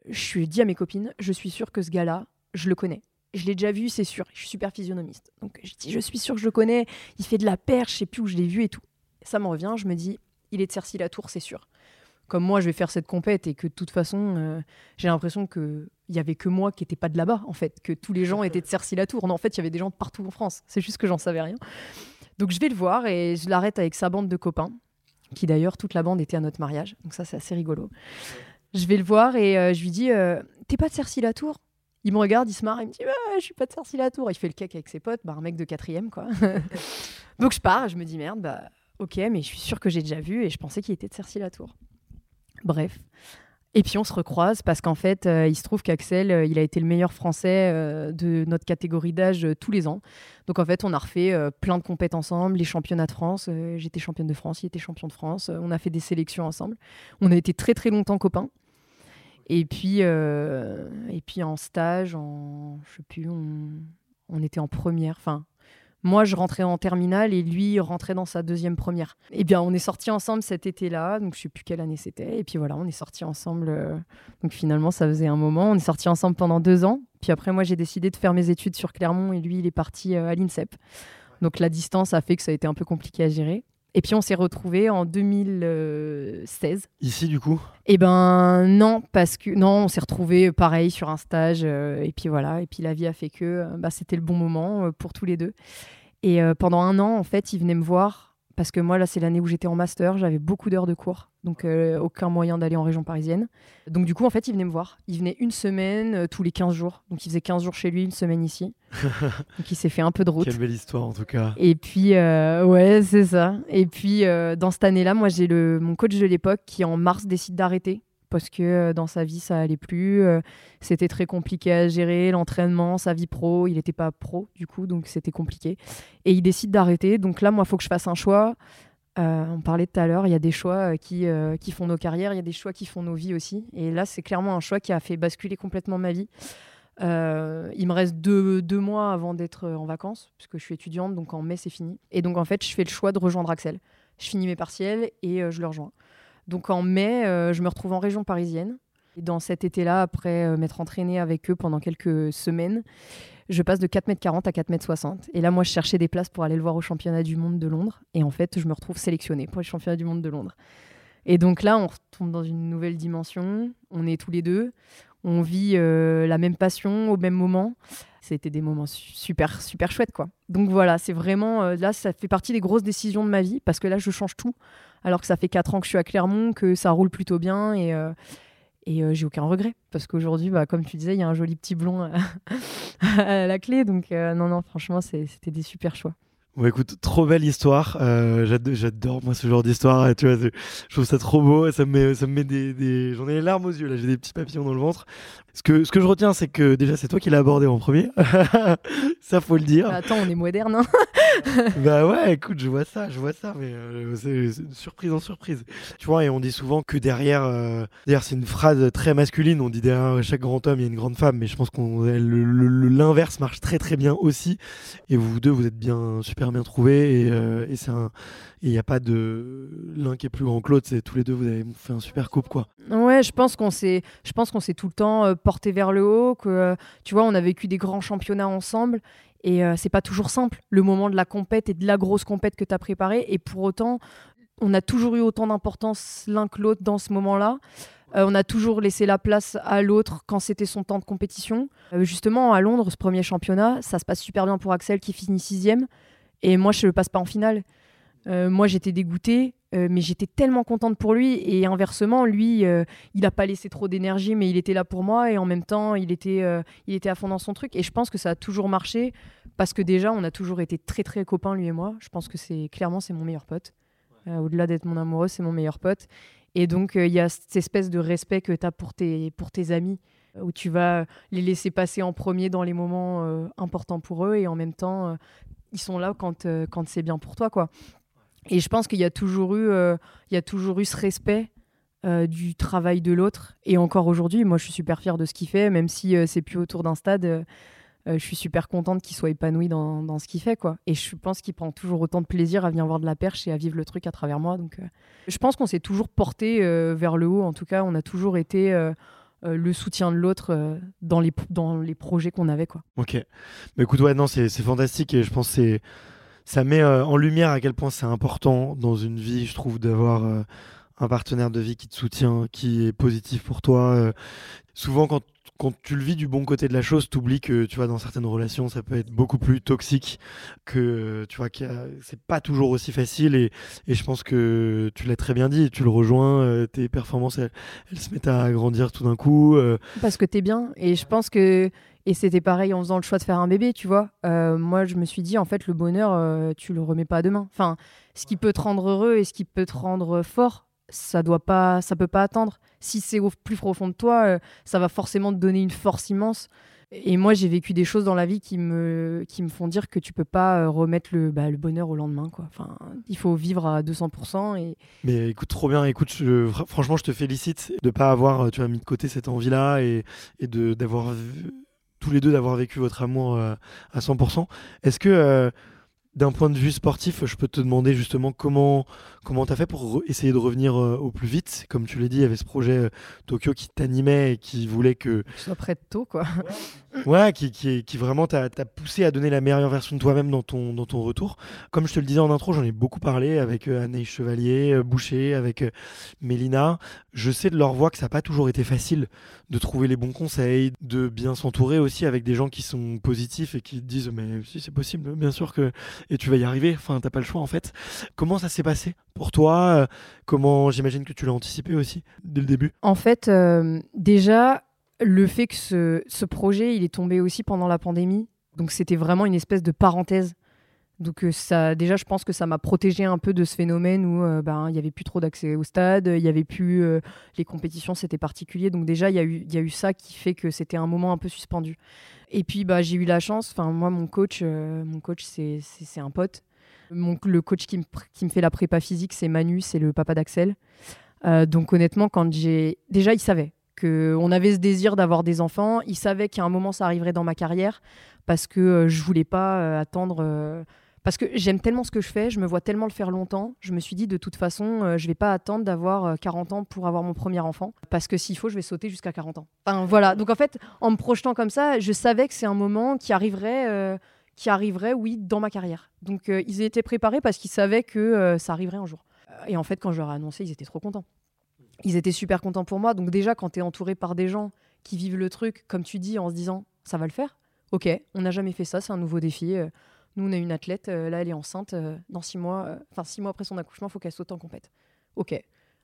je suis dit à mes copines, je suis sûre que ce gars-là, je le connais. Je l'ai déjà vu, c'est sûr. Je suis super physionomiste. Donc je dis, je suis sûre que je le connais. Il fait de la perche, je sais plus où je l'ai vu et tout. Ça me revient, je me dis, il est de Cercy-la-Tour, c'est sûr. Comme moi, je vais faire cette compète et que de toute façon, euh, j'ai l'impression que il y avait que moi qui n'étais pas de là-bas, en fait, que tous les gens étaient de Cercy-la-Tour. Non, en fait, il y avait des gens de partout en France. C'est juste que j'en savais rien. Donc je vais le voir et je l'arrête avec sa bande de copains, qui d'ailleurs toute la bande était à notre mariage. Donc ça, c'est assez rigolo. Je vais le voir et euh, je lui dis, euh, t'es pas de Cercy-la-Tour Il me regarde, il se marre, il me dit, ouais, je suis pas de Cercy-la-Tour. Il fait le cake avec ses potes, bah, un mec de quatrième, quoi. Donc je pars, je me dis, merde, bah ok, mais je suis sûre que j'ai déjà vu et je pensais qu'il était de Cercy-la-Tour. Bref. Et puis on se recroise parce qu'en fait, euh, il se trouve qu'Axel, euh, il a été le meilleur français euh, de notre catégorie d'âge tous les ans. Donc en fait, on a refait plein de compètes ensemble, les championnats de France. J'étais championne de France, il était champion de France. on a fait des sélections ensemble. On a été très très longtemps copains. Et puis, et puis en stage, en, je sais plus, on, on était en première. Enfin, moi, je rentrais en terminale et lui rentrait dans sa deuxième première. Eh bien, on est sortis ensemble cet été-là, donc je sais plus quelle année c'était. Et puis voilà, on est sortis ensemble. euh, donc finalement, ça faisait un moment. On est sortis ensemble pendant deux ans. Puis après, moi, j'ai décidé de faire mes études sur Clermont et lui, il est parti euh, à l'INSEP. Donc la distance a fait que ça a été un peu compliqué à gérer. Et puis on s'est retrouvés en 2016. Ici du coup? Eh ben non, parce que non, on s'est retrouvés pareil sur un stage euh, et puis voilà, et puis la vie a fait que euh, bah, c'était le bon moment euh, pour tous les deux. Et euh, pendant un an, en fait, il venait me voir parce que moi là, c'est l'année où j'étais en master, j'avais beaucoup d'heures de cours, donc euh, aucun moyen d'aller en région parisienne. Donc du coup, en fait, il venait me voir. Il venait une semaine euh, tous les 15 jours. Donc il faisait 15 jours chez lui, une semaine ici. donc il s'est fait un peu de route. Quelle belle histoire en tout cas. Et puis, euh, ouais, c'est ça. Et puis, dans cette année-là, moi, j'ai le, mon coach de l'époque qui, en mars, décide d'arrêter parce que dans sa vie, ça allait plus. c'était très compliqué à gérer, l'entraînement, sa vie pro. Il n'était pas pro, du coup, donc c'était compliqué. Et il décide d'arrêter. Donc là, moi, il faut que je fasse un choix. Euh, on parlait tout à l'heure, il y a des choix euh, qui, euh, qui font nos carrières, il y a des choix qui font nos vies aussi. Et là, c'est clairement un choix qui a fait basculer complètement ma vie. Il me reste deux, deux mois avant d'être en vacances, puisque je suis étudiante, donc en mai c'est fini. Et donc en fait, je fais le choix de rejoindre Axel. Je finis mes partiels et je le rejoins. Donc en mai, je me retrouve en région parisienne. Et dans cet été-là, après m'être entraînée avec eux pendant quelques semaines, je passe de 4m40 à 4m60. Et là, moi, je cherchais des places pour aller le voir au championnat du monde de Londres. Et en fait, je me retrouve sélectionnée pour le championnat du monde de Londres. Et donc là, on retombe dans une nouvelle dimension. On est tous les deux. On vit euh, la même passion au même moment. C'était des moments super, super chouettes, quoi. Donc voilà, c'est vraiment. Euh, là, ça fait partie des grosses décisions de ma vie parce que là, je change tout. Alors que ça fait 4 ans que je suis à Clermont, que ça roule plutôt bien. Et. Euh, et j'ai aucun regret parce qu'aujourd'hui, bah, comme tu disais, il y a un joli petit blond à la clé. Donc, non, non, franchement, c'était des super choix. Bon, écoute, trop belle histoire. Euh, j'adore, moi, ce genre d'histoire. Tu vois, je trouve ça trop beau. Ça me met, ça me met des, des... J'en ai les larmes aux yeux, là. J'ai des petits papillons dans le ventre. Ce que, ce que je retiens, c'est que déjà, c'est toi qui l'as abordé en premier. ça, faut le dire. Bah, attends, on est moderne. Hein bah ouais, écoute, je vois ça, je vois ça, mais euh, c'est surprise en surprise. Tu vois, et on dit souvent que derrière, euh, derrière c'est une phrase très masculine, on dit derrière chaque grand homme, il y a une grande femme, mais je pense qu'on l'inverse marche très très bien aussi. Et vous deux, vous êtes bien, super bien trouvés, et, euh, et c'est un il n'y a pas de l'un qui est plus grand que l'autre. C'est tous les deux, vous avez fait un super couple, quoi. Ouais, je pense qu'on s'est, je pense qu'on s'est tout le temps euh, porté vers le haut. Que euh, tu vois, on a vécu des grands championnats ensemble. Et euh, c'est pas toujours simple, le moment de la compète et de la grosse compète que tu as préparée. Et pour autant, on a toujours eu autant d'importance l'un que l'autre dans ce moment-là. on a toujours laissé la place à l'autre quand c'était son temps de compétition. justement, à Londres, ce premier championnat, ça se passe super bien pour Axel qui finit sixième. Et moi, je passe pas en finale. Euh, moi, j'étais dégoûtée, euh, mais j'étais tellement contente pour lui. Et inversement, lui, euh, il n'a pas laissé trop d'énergie, mais il était là pour moi. Et en même temps, il était, il était à fond dans son truc. Et je pense que ça a toujours marché parce que déjà, on a toujours été très, très copains, lui et moi. Je pense que c'est clairement, c'est mon meilleur pote. Au-delà d'être mon amoureux, c'est mon meilleur pote. Et donc, il y a cette espèce de respect que tu as pour tes, pour tes amis, où tu vas les laisser passer en premier dans les moments importants pour eux. Et en même temps, ils sont là quand, quand c'est bien pour toi, quoi. Et je pense qu'il y a toujours eu, euh, il y a toujours eu ce respect euh, du travail de l'autre. Et encore aujourd'hui, moi, je suis super fière de ce qu'il fait, même si euh, c'est plus autour d'un stade. je suis super contente qu'il soit épanoui dans, dans ce qu'il fait, quoi. Et je pense qu'il prend toujours autant de plaisir à venir voir de la perche et à vivre le truc à travers moi. Donc, je pense qu'on s'est toujours porté vers le haut. En tout cas, on a toujours été le soutien de l'autre dans les dans les projets qu'on avait, quoi. Ok. Mais écoute, ouais, non, c'est fantastique et je pense que ça met euh, en lumière à quel point c'est important dans une vie, je trouve, d'avoir euh, un partenaire de vie qui te soutient, qui est positif pour toi. Euh. souvent, quand, quand tu le vis du bon côté de la chose, tu oublies que tu vois, dans certaines relations, ça peut être beaucoup plus toxique, que tu vois, c'est pas toujours aussi facile. Et, et, je pense que tu l'as très bien dit, tu le rejoins, tes performances, elles, se mettent à grandir tout d'un coup. Parce que tu es bien. Et je pense que et c'était pareil en faisant le choix de faire un bébé, tu vois. Euh, moi, je me suis dit, en fait, le bonheur, euh, tu le remets pas demain. Enfin, ce qui peut te rendre heureux et ce qui peut te rendre fort, ça doit pas, ça peut pas attendre. Si c'est au plus profond de toi, euh, ça va forcément te donner une force immense. Et moi, j'ai vécu des choses dans la vie qui me, qui me font dire que tu peux pas remettre le, bah, le bonheur au lendemain. Enfin, il faut vivre à 200%. Et... Mais écoute, trop bien. Écoute, franchement, je te félicite de pas avoir tu as mis de côté cette envie-là et, et d'avoir tous les deux d'avoir vécu votre amour euh, à 100%. Est-ce que euh, d'un point de vue sportif, je peux te demander justement comment comment tu as fait pour essayer de revenir euh, au plus vite? Comme tu l'as dit, il y avait ce projet Tokyo qui t'animait et qui voulait que... Tu sois prêt tôt, quoi. ouais, qui, qui, qui vraiment t'a poussé à donner la meilleure version de toi-même dans ton, dans ton retour. Comme je te le disais en intro, j'en ai beaucoup parlé avec Anaïs Chevalier, Boucher, avec Mélina. Je sais de leur voix que ça n'a pas toujours été facile de trouver les bons conseils, de bien s'entourer aussi avec des gens qui sont positifs et qui te disent mais si c'est possible, bien sûr que et tu vas y arriver. Enfin, t'as pas le choix en fait. Comment ça s'est passé pour toi Comment j'imagine que tu l'as anticipé aussi dès le début? En fait, euh, déjà le fait que ce, projet il est tombé aussi pendant la pandémie, donc c'était vraiment une espèce de parenthèse donc euh, ça, déjà, je pense que ça m'a protégé un peu de ce phénomène où euh, ben, il n'y avait plus trop d'accès au stade, il y avait plus euh, les compétitions, c'était particulier. Donc déjà, il y, a eu, y a eu ça qui fait que c'était un moment un peu suspendu. Et puis bah, j'ai eu la chance. Enfin moi, mon coach, mon coach, c'est un pote. Mon, le coach qui me, qui me fait la prépa physique, c'est Manu, c'est le papa d'Axel. donc honnêtement, quand j'ai déjà, il savait que on avait ce désir d'avoir des enfants. Il savait qu'à un moment ça arriverait dans ma carrière parce que euh, je voulais pas euh, attendre. euh, parce que j'aime tellement ce que je fais, je me vois tellement le faire longtemps. Je me suis dit de toute façon, euh, je vais pas attendre d'avoir euh, 40 ans pour avoir mon premier enfant. Parce que s'il faut, je vais sauter jusqu'à 40 ans. Enfin voilà. Donc en fait, en me projetant comme ça, je savais que c'est un moment qui arriverait. Qui arriverait, oui, dans ma carrière. Donc euh, ils étaient préparés parce qu'ils savaient que euh, ça arriverait un jour. Euh, Et en fait, quand je leur ai annoncé, ils étaient trop contents. Ils étaient super contents pour moi. Donc déjà, quand tu es entouré par des gens qui vivent le truc, comme tu dis, en se disant, ça va le faire? Ok, on n'a jamais fait ça, c'est un nouveau défi. Nous, on a une athlète, là, elle est enceinte. Dans six mois, enfin six mois après son accouchement, il faut qu'elle saute en compète. Ok.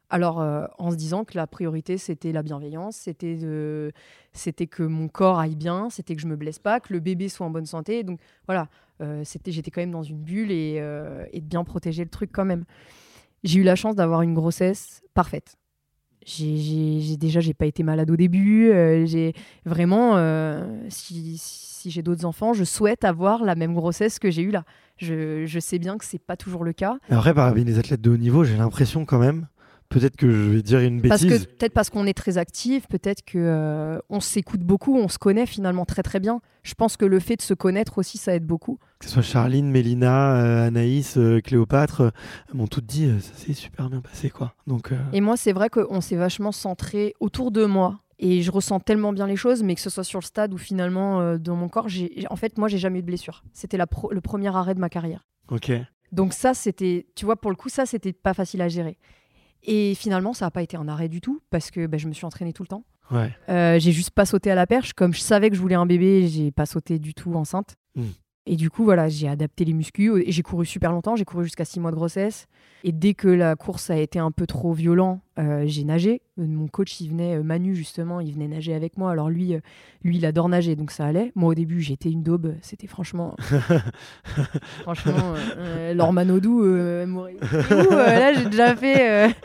Alors, euh, en se disant que la priorité, c'était la bienveillance, c'était de... c'était que mon corps aille bien, c'était que je me blesse pas, que le bébé soit en bonne santé. Donc voilà, euh, c'était, j'étais quand même dans une bulle et, euh, et de bien protéger le truc quand même. J'ai eu la chance d'avoir une grossesse parfaite. J'ai, j'ai- j'ai- déjà, j'ai pas été malade au début. j'ai vraiment, si, j'ai d'autres enfants, je souhaite avoir la même grossesse que j'ai eue là. Je, je sais bien que c'est pas toujours le cas. Après, parmi les athlètes de haut niveau, j'ai l'impression quand même, peut-être que je vais dire une Parce bêtise. que peut-être parce qu'on est très actif, peut-être que euh, on s'écoute beaucoup, on se connaît finalement très très bien. Je pense que le fait de se connaître aussi, ça aide beaucoup. Que ce soit Charline, Mélina, euh, Anaïs, euh, Cléopâtre, euh, m'ont toutes dit ça s'est super bien passé quoi. Donc Et moi, c'est vrai qu'on s'est vachement centré autour de moi. Et je ressens tellement bien les choses, mais que ce soit sur le stade ou finalement dans mon corps, j'ai, en fait, moi, j'ai jamais eu de blessure. C'était la pro- le premier arrêt de ma carrière. ok. Donc ça, c'était, tu vois, pour le coup, ça, c'était pas facile à gérer. Et finalement, ça n'a pas été un arrêt du tout, parce que ben, je me suis entraînée tout le temps. Ouais. Euh, j'ai juste pas sauté à la perche. Comme je savais que je voulais un bébé, j'ai pas sauté du tout enceinte. Mm. Et du coup, voilà, j'ai adapté les muscles j'ai couru super longtemps. J'ai couru jusqu'à six mois de grossesse. Et dès que la course a été un peu trop violent, euh, j'ai nagé. Euh, Mon coach, il venait, euh, Manu justement, il venait nager avec moi. Alors lui, lui, il adore nager, donc ça allait. Moi, au début, j'étais une daube. C'était franchement, franchement, euh, euh, Laure Manodou, euh, là, j'ai déjà fait,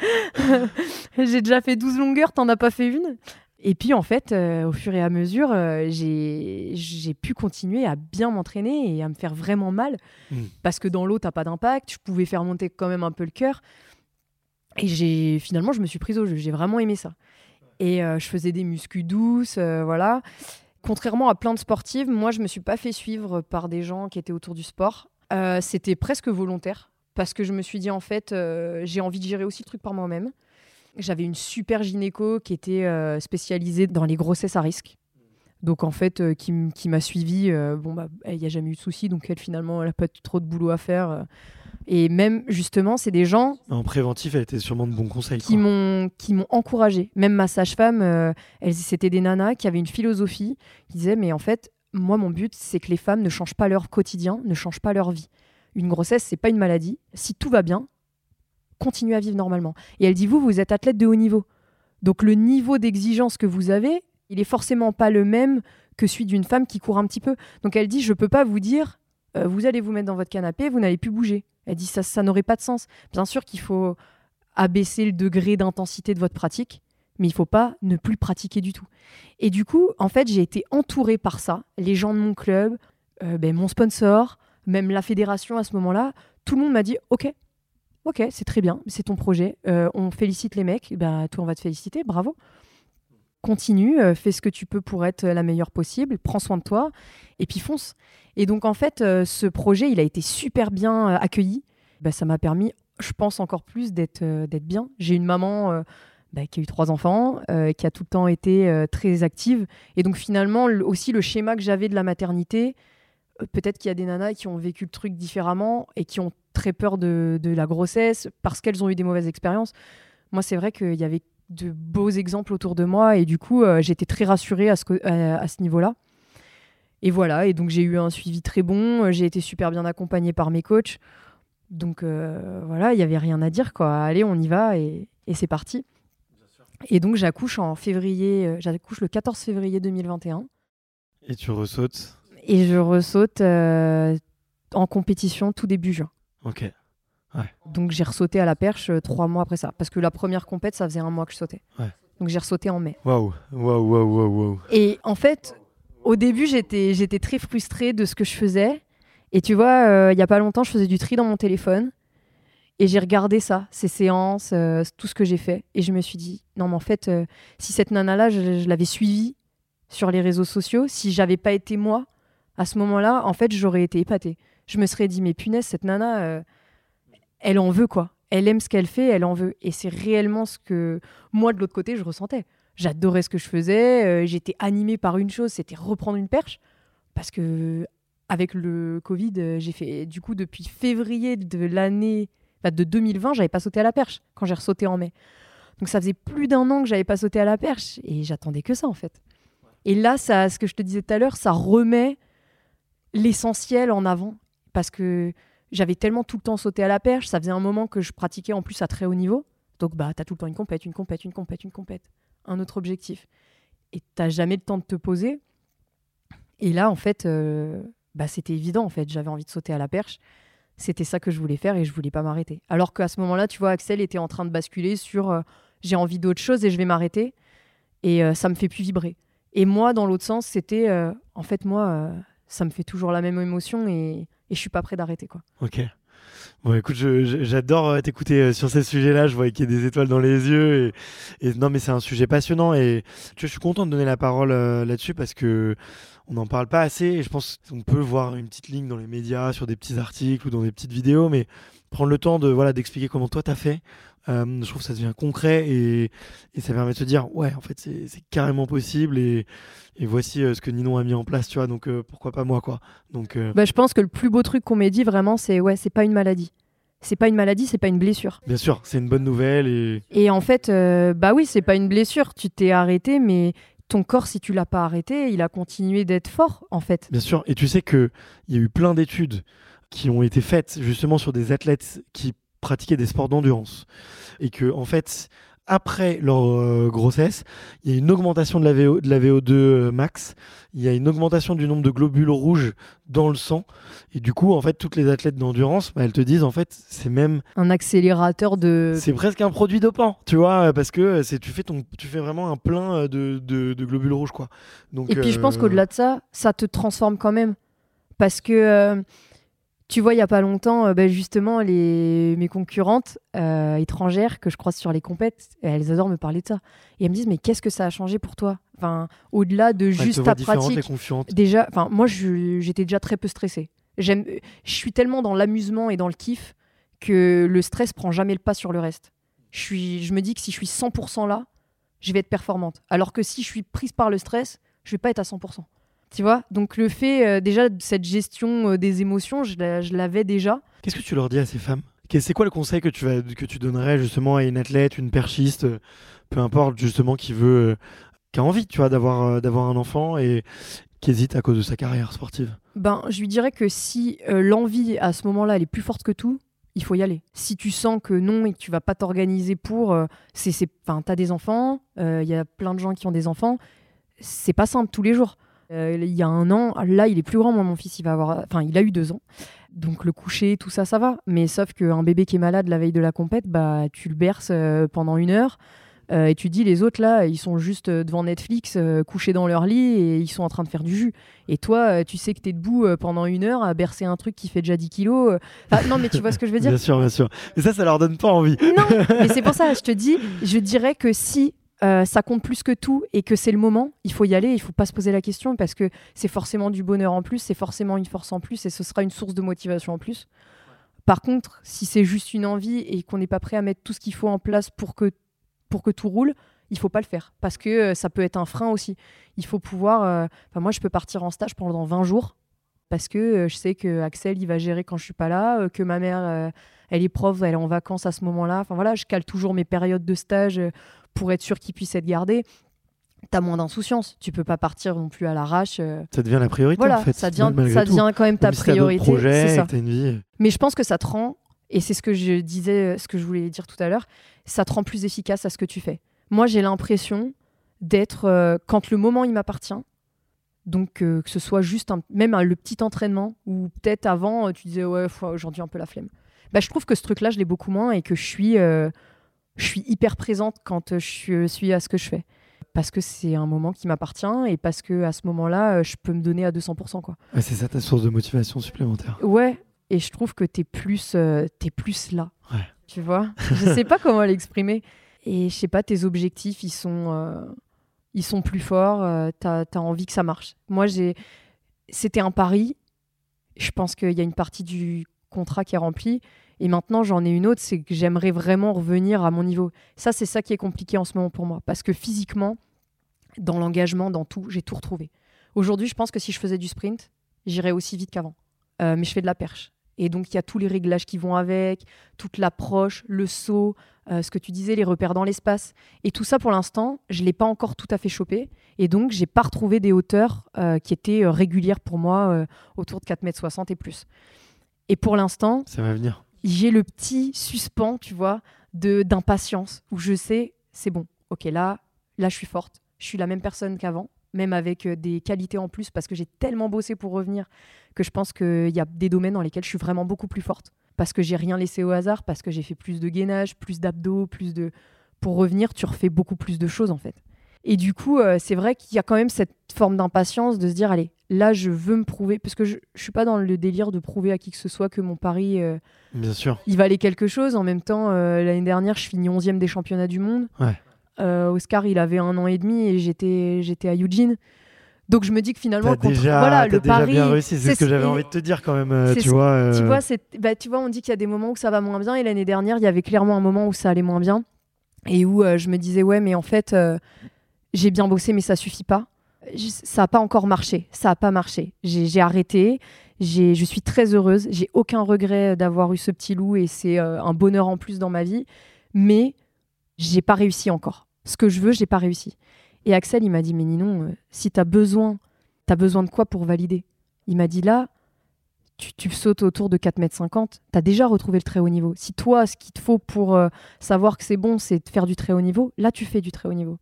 j'ai déjà fait 12 longueurs. T'en as pas fait une? Et puis en fait, euh, au fur et à mesure, euh, j'ai pu continuer à bien m'entraîner et à me faire vraiment mal. Mm. Parce que dans l'eau, t'as pas d'impact. Je pouvais faire monter quand même un peu le cœur. Et finalement, je me suis prise au jeu. J'ai vraiment aimé ça. Et euh, je faisais des muscu douces, voilà. Contrairement à plein de sportives, moi, je me suis pas fait suivre par des gens qui étaient autour du sport. C'était presque volontaire. Parce que je me suis dit, en fait, j'ai envie de gérer aussi le truc par moi-même. J'avais une super gynéco qui était euh, spécialisée dans les grossesses à risque. Donc en fait, euh, qui, m'a suivi. bon, bah, il n'y a jamais eu de souci. Donc elle, finalement, elle n'a pas trop de boulot à faire. euh. Et même, justement, c'est des gens En préventif, elle était sûrement de bons conseils. qui quoi. m'ont qui m'ont encouragé. Même ma sage-femme, euh, elles c'était des nanas qui avaient une philosophie qui disait mais en fait moi mon but c'est que les femmes ne changent pas leur quotidien, ne changent pas leur vie. Une grossesse c'est pas une maladie. Si tout va bien, continuez à vivre normalement. Et elle dit vous vous êtes athlète de haut niveau, donc le niveau d'exigence que vous avez, il est forcément pas le même que celui d'une femme qui court un petit peu. Donc elle dit je peux pas vous dire euh, vous allez vous mettre dans votre canapé, vous n'allez plus bouger. Elle dit ça ça n'aurait pas de sens. Bien sûr qu'il faut abaisser le degré d'intensité de votre pratique, mais il faut pas ne plus pratiquer du tout. Et du coup, en fait, j'ai été entourée par ça. Les gens de mon club, euh, ben, mon sponsor, même la fédération à ce moment-là, tout le monde m'a dit OK, OK, c'est très bien, c'est ton projet. Euh, on félicite les mecs, ben, toi, on va te féliciter, bravo. Continue, euh, fais ce que tu peux pour être la meilleure possible, prends soin de toi, et puis fonce. Et donc, en fait, euh, ce projet, il a été super bien accueilli. Ben, ça m'a permis je pense encore plus d'être bien. J'ai une maman bah, qui a eu trois enfants, qui a tout le temps été très active. Et donc finalement, le- aussi le schéma que j'avais de la maternité, peut-être qu'il y a des nanas qui ont vécu le truc différemment et qui ont très peur de, la grossesse parce qu'elles ont eu des mauvaises expériences. Moi, c'est vrai qu'il y avait de beaux exemples autour de moi et du coup, euh, j'étais très rassurée à ce, niveau-là. Et voilà, et donc j'ai eu un suivi très bon, euh, j'ai été super bien accompagnée par mes coachs. Donc euh, voilà, il n'y avait rien à dire. Allez, on y va et, c'est parti. Et donc j'accouche en février, euh, j'accouche le 14 février 2021 Et tu ressautes? Et je ressaute euh, en compétition tout début juin. Ok. Donc j'ai ressauté à la perche euh, trois mois après ça, parce que la première compète, ça faisait un mois que je sautais. Ouais. Donc j'ai ressauté en mai. Waouh, waouh, waouh, waouh. Et en fait, au début, j'étais, j'étais très frustrée de ce que je faisais. Et tu vois, euh, il y a pas longtemps, je faisais du tri dans mon téléphone. Et j'ai regardé ça, ces séances, euh, tout ce que j'ai fait. Et je me suis dit, non, mais en fait, euh, si cette nana-là, je, je l'avais suivie sur les réseaux sociaux, si j'avais pas été moi, à ce moment-là, en fait, j'aurais été épatée. Je me serais dit, mais punaise, cette nana, euh, elle en veut, quoi. Elle aime ce qu'elle fait, elle en veut. Et c'est réellement ce que moi, de l'autre côté, je ressentais. J'adorais ce que je faisais, euh, j'étais animée par une chose, c'était reprendre une perche. Parce que avec le Covid, euh, j'ai fait, du coup, depuis février de l'année bah, de 2020, j'avais pas sauté à la perche quand j'ai ressauté en mai. Donc ça faisait plus d'un an que j'avais pas sauté à la perche et j'attendais que ça en fait. Et là, ce que je te disais tout à l'heure, ça remet l'essentiel en avant parce que j'avais tellement tout le temps sauté à la perche, ça faisait un moment que je pratiquais en plus à très haut niveau. Donc bah t'as tout le temps une compète, une compète, une compète, une compète, un autre objectif. Et t'as jamais le temps de te poser. Et là, en fait, euh, bah, c'était évident. En fait, j'avais envie de sauter à la perche. C'était ça que je voulais faire et je voulais pas m'arrêter. Alors qu'à ce moment-là, tu vois, Axel était en train de basculer sur euh, j'ai envie d'autre chose et je vais m'arrêter. Et euh, ça me fait plus vibrer. Et moi, dans l'autre sens, c'était euh, en fait, moi, ça me fait toujours la même émotion et, et je suis pas prêt d'arrêter. quoi. Ok. Bon, écoute, j'adore euh, t'écouter euh, sur ces sujets-là. Je vois qu'il y a des étoiles dans les yeux. Et, non, mais c'est un sujet passionnant. Et je suis content de donner la parole euh, là-dessus parce que on n'en parle pas assez. Et je pense qu'on peut voir une petite ligne dans les médias, sur des petits articles ou dans des petites vidéos, mais prendre le temps de voilà d'expliquer comment toi t'as fait. Euh, je trouve que ça devient concret et, et ça permet de se dire ouais en fait c'est carrément possible et, et voici euh, ce que Ninon a mis en place tu vois donc euh, pourquoi pas moi quoi donc Bah, je pense que le plus beau truc qu'on m'ait dit vraiment, c'est ouais, c'est pas une maladie. C'est pas une maladie, c'est pas une blessure. bien sûr c'est une bonne nouvelle et Et en fait, bah oui, c'est pas une blessure. Tu t'es arrêté, mais ton corps, si tu l'as pas arrêté, il a continué d'être fort, en fait. Bien sûr, et tu sais qu'il y a eu plein d'études qui ont été faites justement sur des athlètes qui pratiquaient des sports d'endurance. Et que, en fait, après leur euh, grossesse, il y a une augmentation de la, VO, de la VO2 euh, max, il y a une augmentation du nombre de globules rouges dans le sang. Et du coup, en fait, toutes les athlètes d'endurance, bah, elles te disent, en fait, c'est même Un accélérateur de. c'est presque un produit dopant, tu vois, parce que euh, tu fais ton tu fais vraiment un plein euh, de, de, de globules rouges quoi. Donc Et puis je pense euh, qu'au-delà de ça, ça te transforme quand même. Parce que, euh, tu vois, il y a pas longtemps, euh, bah, justement, les... mes concurrentes euh, étrangères que je croise sur les compètes, elles adorent me parler de ça. Et elles me disent, mais qu'est-ce que ça a changé pour toi? Enfin, au-delà de juste ta pratique. déjà, enfin, moi, j'étais déjà très peu stressée. Je suis tellement dans l'amusement et dans le kiff que le stress prend jamais le pas sur le reste. Je suis, je me dis que si je suis 100% là, je vais être performante. Alors que si je suis prise par le stress, je vais pas être à 100%. Tu vois Donc le fait euh, déjà de cette gestion euh, des émotions, je la- je l'avais déjà. Qu'est-ce que tu leur dis à ces femmes? C'est quoi le conseil que tu vas que tu donnerais justement à une athlète, une perchiste, euh, peu importe justement qui veut euh, qui a envie, tu vois, d'avoir d'avoir un enfant et qui hésite à cause de sa carrière sportive? Ben, je lui dirais que si l'envie à ce moment-là elle est plus forte que tout, il faut y aller. Si tu sens que non et que tu vas pas t'organiser pour, c'est, enfin, t'as des enfants, il y a plein de gens qui ont des enfants, c'est pas simple tous les jours. Euh, il y a un an, là il est plus grand, moi mon fils il va avoir, enfin il a eu deux ans, donc le coucher, tout ça, ça va. Mais sauf qu'un bébé qui est malade la veille de la compète, bah tu le berces euh, pendant une heure. euh, et tu dis les autres là, ils sont juste devant Netflix, couchés dans leur lit et ils sont en train de faire du jus. Et toi, tu sais que tu es debout pendant une heure à bercer un truc qui fait déjà 10 kilos. Enfin, non, mais tu vois ce que je veux dire? Bien sûr, bien sûr. Mais ça, ça leur donne pas envie. Non, mais c'est pour ça, je te dis, je dirais que si euh, ça compte plus que tout et que c'est le moment, il faut y aller, il faut pas se poser la question parce que c'est forcément du bonheur en plus, c'est forcément une force en plus et ce sera une source de motivation en plus. Par contre, si c'est juste une envie et qu'on n'est pas prêt à mettre tout ce qu'il faut en place pour que, pour que tout roule, il faut pas le faire parce que euh, ça peut être un frein aussi. Il faut pouvoir. euh, moi, je peux partir en stage pendant 20 jours parce que je sais que Axel il va gérer quand je suis pas là, que ma mère elle est prof, elle est en vacances à ce moment-là. Enfin voilà, je cale toujours mes périodes de stage pour être sûr qu'il puisse être gardé. T'as moins d'insouciance, tu peux pas partir non plus à l'arrache. euh. Ça devient la priorité Voilà, en fait. ça devient, malgré ça devient quand même ta priorité. ça. une vie. Mais je pense que ça te rend, et c'est ce que je disais, ce que je voulais dire tout à l'heure, ça te rend plus efficace à ce que tu fais. Moi, j'ai l'impression d'être, euh, quand le moment il m'appartient, donc euh, que ce soit juste un- même un- le petit entraînement, ou peut-être avant, euh, tu disais, ouais, aujourd'hui un peu la flemme. Bah, je trouve que ce truc-là, je l'ai beaucoup moins et que je suis, euh, je suis hyper présente quand euh, je suis à ce que je fais. Parce que c'est un moment qui m'appartient et parce que à ce moment-là, euh, je peux me donner à 200%. Quoi. Ouais, c'est ça ta source de motivation supplémentaire. Ouais, et je trouve que tu es plus, euh, t'es plus là. Ouais. Tu vois? Je sais pas comment l'exprimer. Et je sais pas, tes objectifs, ils sont, euh, ils sont plus forts. euh, t'as as envie que ça marche. Moi, j'ai, c'était un pari. Je pense qu'il y a une partie du contrat qui est remplie. Et maintenant, j'en ai une autre, c'est que j'aimerais vraiment revenir à mon niveau. Ça, c'est ça qui est compliqué en ce moment pour moi. Parce que physiquement, dans l'engagement, dans tout, j'ai tout retrouvé. Aujourd'hui, je pense que si je faisais du sprint, j'irais aussi vite qu'avant. Euh, mais je fais de la perche. Et donc, il y a tous les réglages qui vont avec, toute l'approche, le saut, euh, ce que tu disais, les repères dans l'espace. Et tout ça, pour l'instant, je ne l'ai pas encore tout à fait chopé. Et donc, j'ai pas retrouvé des hauteurs euh, qui étaient régulières pour moi, autour de 4,60 m et plus. Et pour l'instant, Ça va venir. J'ai le petit suspens, tu vois, de d'impatience où je sais, c'est bon. Ok, là, là, je suis forte. Je suis la même personne qu'avant, même avec euh, des qualités en plus, parce que j'ai tellement bossé pour revenir que je pense qu'il y a des domaines dans lesquels je suis vraiment beaucoup plus forte. Parce que j'ai rien laissé au hasard, parce que j'ai fait plus de gainage, plus d'abdos, plus de. Pour revenir, tu refais beaucoup plus de choses en fait. Et du coup, euh, c'est vrai qu'il y a quand même cette forme d'impatience de se dire, allez, là, je veux me prouver, parce que je, je suis pas dans le délire de prouver à qui que ce soit que mon pari. euh, Bien sûr. il valait quelque chose. En même temps, euh, l'année dernière, je finis 11e des championnats du monde. Ouais. Oscar, il avait un an et demi et j'étais, j'étais à Eugene. Donc je me dis que finalement, contre- déjà, voilà, le déjà pari. bien réussi, c'est ce que j'avais envie de te dire quand même, tu ce- vois. euh, Tu vois, c'est, bah, tu vois, on dit qu'il y a des moments où ça va moins bien et l'année dernière, il y avait clairement un moment où ça allait moins bien et où euh, je me disais ouais, mais en fait, euh, j'ai bien bossé, mais ça suffit pas. Ça n'a pas encore marché. Ça n'a pas marché. J'ai, arrêté. Je suis très heureuse. J'ai aucun regret d'avoir eu ce petit loup et c'est euh, un bonheur en plus dans ma vie. Mais j'ai pas réussi encore. Ce que je veux, j'ai pas réussi. Et Axel, il m'a dit mais Ninon, euh, si tu as besoin, tu as besoin de quoi pour valider? Il m'a dit là, tu, tu sautes autour de 4,50 m, tu as déjà retrouvé le très haut niveau. Si toi, ce qu'il te faut pour euh, savoir que c'est bon, c'est de faire du très haut niveau, là, tu fais du très haut niveau.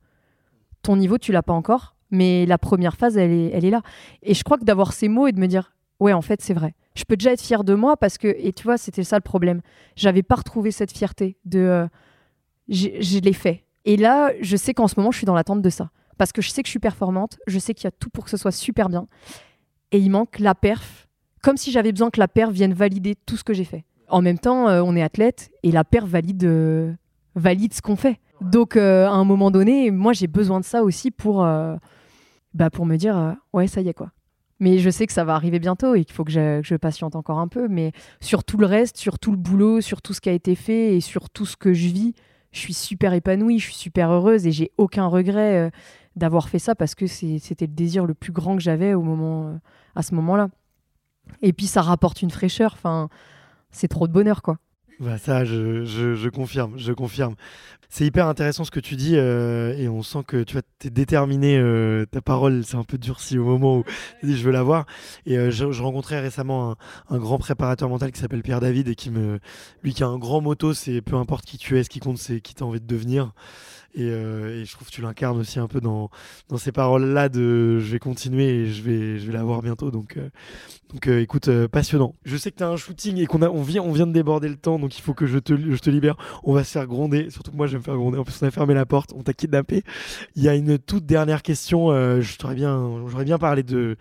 Ton niveau, tu l'as pas encore, mais la première phase, elle est, là. Et je crois que d'avoir ces mots et de me dire, ouais, en fait, c'est vrai. Je peux déjà être fière de moi parce que, et tu vois, c'était ça le problème. J'avais pas retrouvé cette fierté de, euh, je l'ai fait. Et là, je sais qu'en ce moment, je suis dans l'attente de ça. Parce que je sais que je suis performante, je sais qu'il y a tout pour que ce soit super bien. Et il manque la perf comme si j'avais besoin que la perf vienne valider tout ce que j'ai fait. En même temps, euh, on est athlète et la perf valide, euh, valide ce qu'on fait. Donc, euh, à un moment donné, moi, j'ai besoin de ça aussi pour, euh, bah, pour me dire, euh, ouais, ça y est, quoi. Mais je sais que ça va arriver bientôt et qu'il faut que je, que je patiente encore un peu. Mais sur tout le reste, sur tout le boulot, sur tout ce qui a été fait et sur tout ce que je vis, je suis super épanouie, je suis super heureuse et j'ai aucun regret d'avoir fait ça parce que c'était le désir le plus grand que j'avais au moment, à ce moment-là. Et puis ça rapporte une fraîcheur. Enfin, c'est trop de bonheur, quoi. Bah ça, je, je, confirme, je confirme. C'est hyper intéressant ce que tu dis euh, et on sent que tu es déterminé. euh, ta parole s'est un peu durcie au moment où tu dis je veux la voir. Et euh, je, je rencontrais récemment un, un grand préparateur mental qui s'appelle Pierre David et qui me, lui qui a un grand motto, c'est peu importe qui tu es, ce qui compte c'est qui tu as envie de devenir. Et, euh, et je trouve que tu l'incarnes aussi un peu dans, dans ces paroles-là de je vais continuer et je vais, je vais la voir bientôt. Donc, euh, donc euh, écoute, euh, passionnant. Je sais que tu as un shooting et qu'on a, on vient, on vient de déborder le temps, donc il faut que je te, je te libère. On va se faire gronder, surtout que moi je vais me faire gronder. En plus, on a fermé la porte, on t'a kidnappé. Il y a une toute dernière question. euh, je t'aurais bien, j'aurais bien parlé de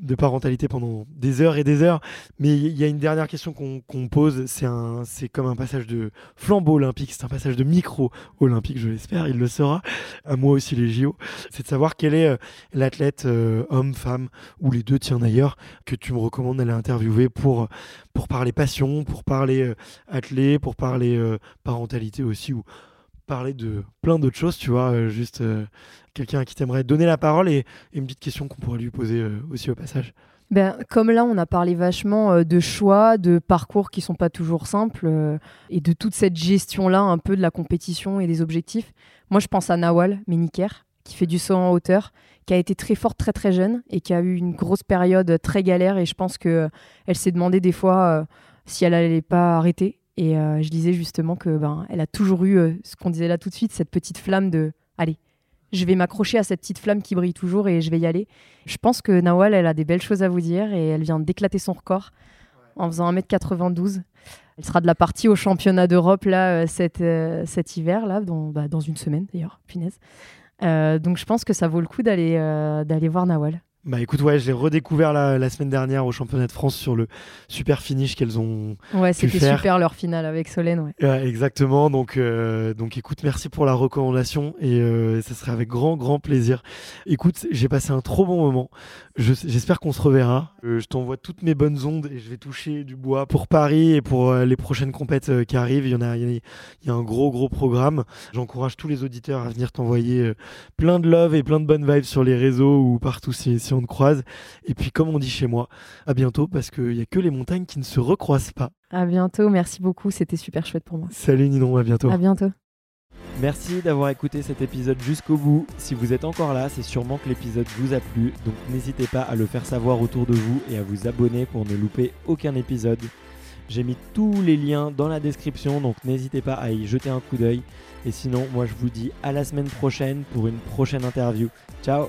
de parentalité pendant des heures et des heures. Mais il y a une dernière question qu'on pose. C'est comme un passage de flambeau olympique. C'est un passage de micro olympique, je l'espère. Il le sera. À moi aussi les JO. C'est de savoir quel est euh, l'athlète euh, homme, femme ou les deux, tiens d'ailleurs, que tu me recommandes d'aller interviewer pour parler passion, pour parler euh, athlète, pour parler parentalité aussi ou parler de plein d'autres choses, tu vois, euh, juste euh, quelqu'un qui t'aimerais donner la parole et, une petite question qu'on pourrait lui poser euh, aussi au passage. Ben, comme là, on a parlé vachement de choix, de parcours qui sont pas toujours simples et de toute cette gestion-là, un peu de la compétition et des objectifs. Moi, je pense à Nawal Méniker, qui fait du saut en hauteur, qui a été très forte très très jeune et qui a eu une grosse période très galère. Et je pense que euh, elle s'est demandé des fois si elle allait pas arrêter. Et euh, je disais justement que ben, elle a toujours eu euh, ce qu'on disait là tout de suite, cette petite flamme de allez, je vais m'accrocher à cette petite flamme qui brille toujours et je vais y aller. Je pense que Nawal, elle a des belles choses à vous dire et elle vient d'éclater son record en faisant 1m92. Elle sera de la partie au championnat d'Europe là euh, cet, cet hiver là, dans, bah, dans une semaine d'ailleurs, punaise. Donc je pense que ça vaut le coup d'aller d'aller voir Nawal Bah écoute, ouais, j'ai redécouvert la, la, semaine dernière au championnat de France sur le super finish qu'elles ont. Ouais, c'était super leur finale avec Solène. Ouais. ouais exactement. Donc, euh, donc écoute, merci pour la recommandation et euh, ça serait avec grand, grand plaisir. Écoute, j'ai passé un trop bon moment. J'espère qu'on se reverra. Euh, je t'envoie toutes mes bonnes ondes et je vais toucher du bois pour Paris et pour euh, les prochaines compètes qui arrivent. Il y en a, il y a un gros, gros programme. J'encourage tous les auditeurs à venir t'envoyer plein de love et plein de bonnes vibes sur les réseaux ou partout si, si on te croise. Et puis, comme on dit chez moi, à bientôt parce qu'il n'y a que les montagnes qui ne se recroisent pas. À bientôt, merci beaucoup, c'était super chouette pour moi. Salut Ninon, à bientôt. À bientôt. Merci d'avoir écouté cet épisode jusqu'au bout. Si vous êtes encore là, c'est sûrement que l'épisode vous a plu, donc n'hésitez pas à le faire savoir autour de vous et à vous abonner pour ne louper aucun épisode. J'ai mis tous les liens dans la description, donc n'hésitez pas à y jeter un coup d'œil. Et sinon, moi je vous dis à la semaine prochaine pour une prochaine interview. Ciao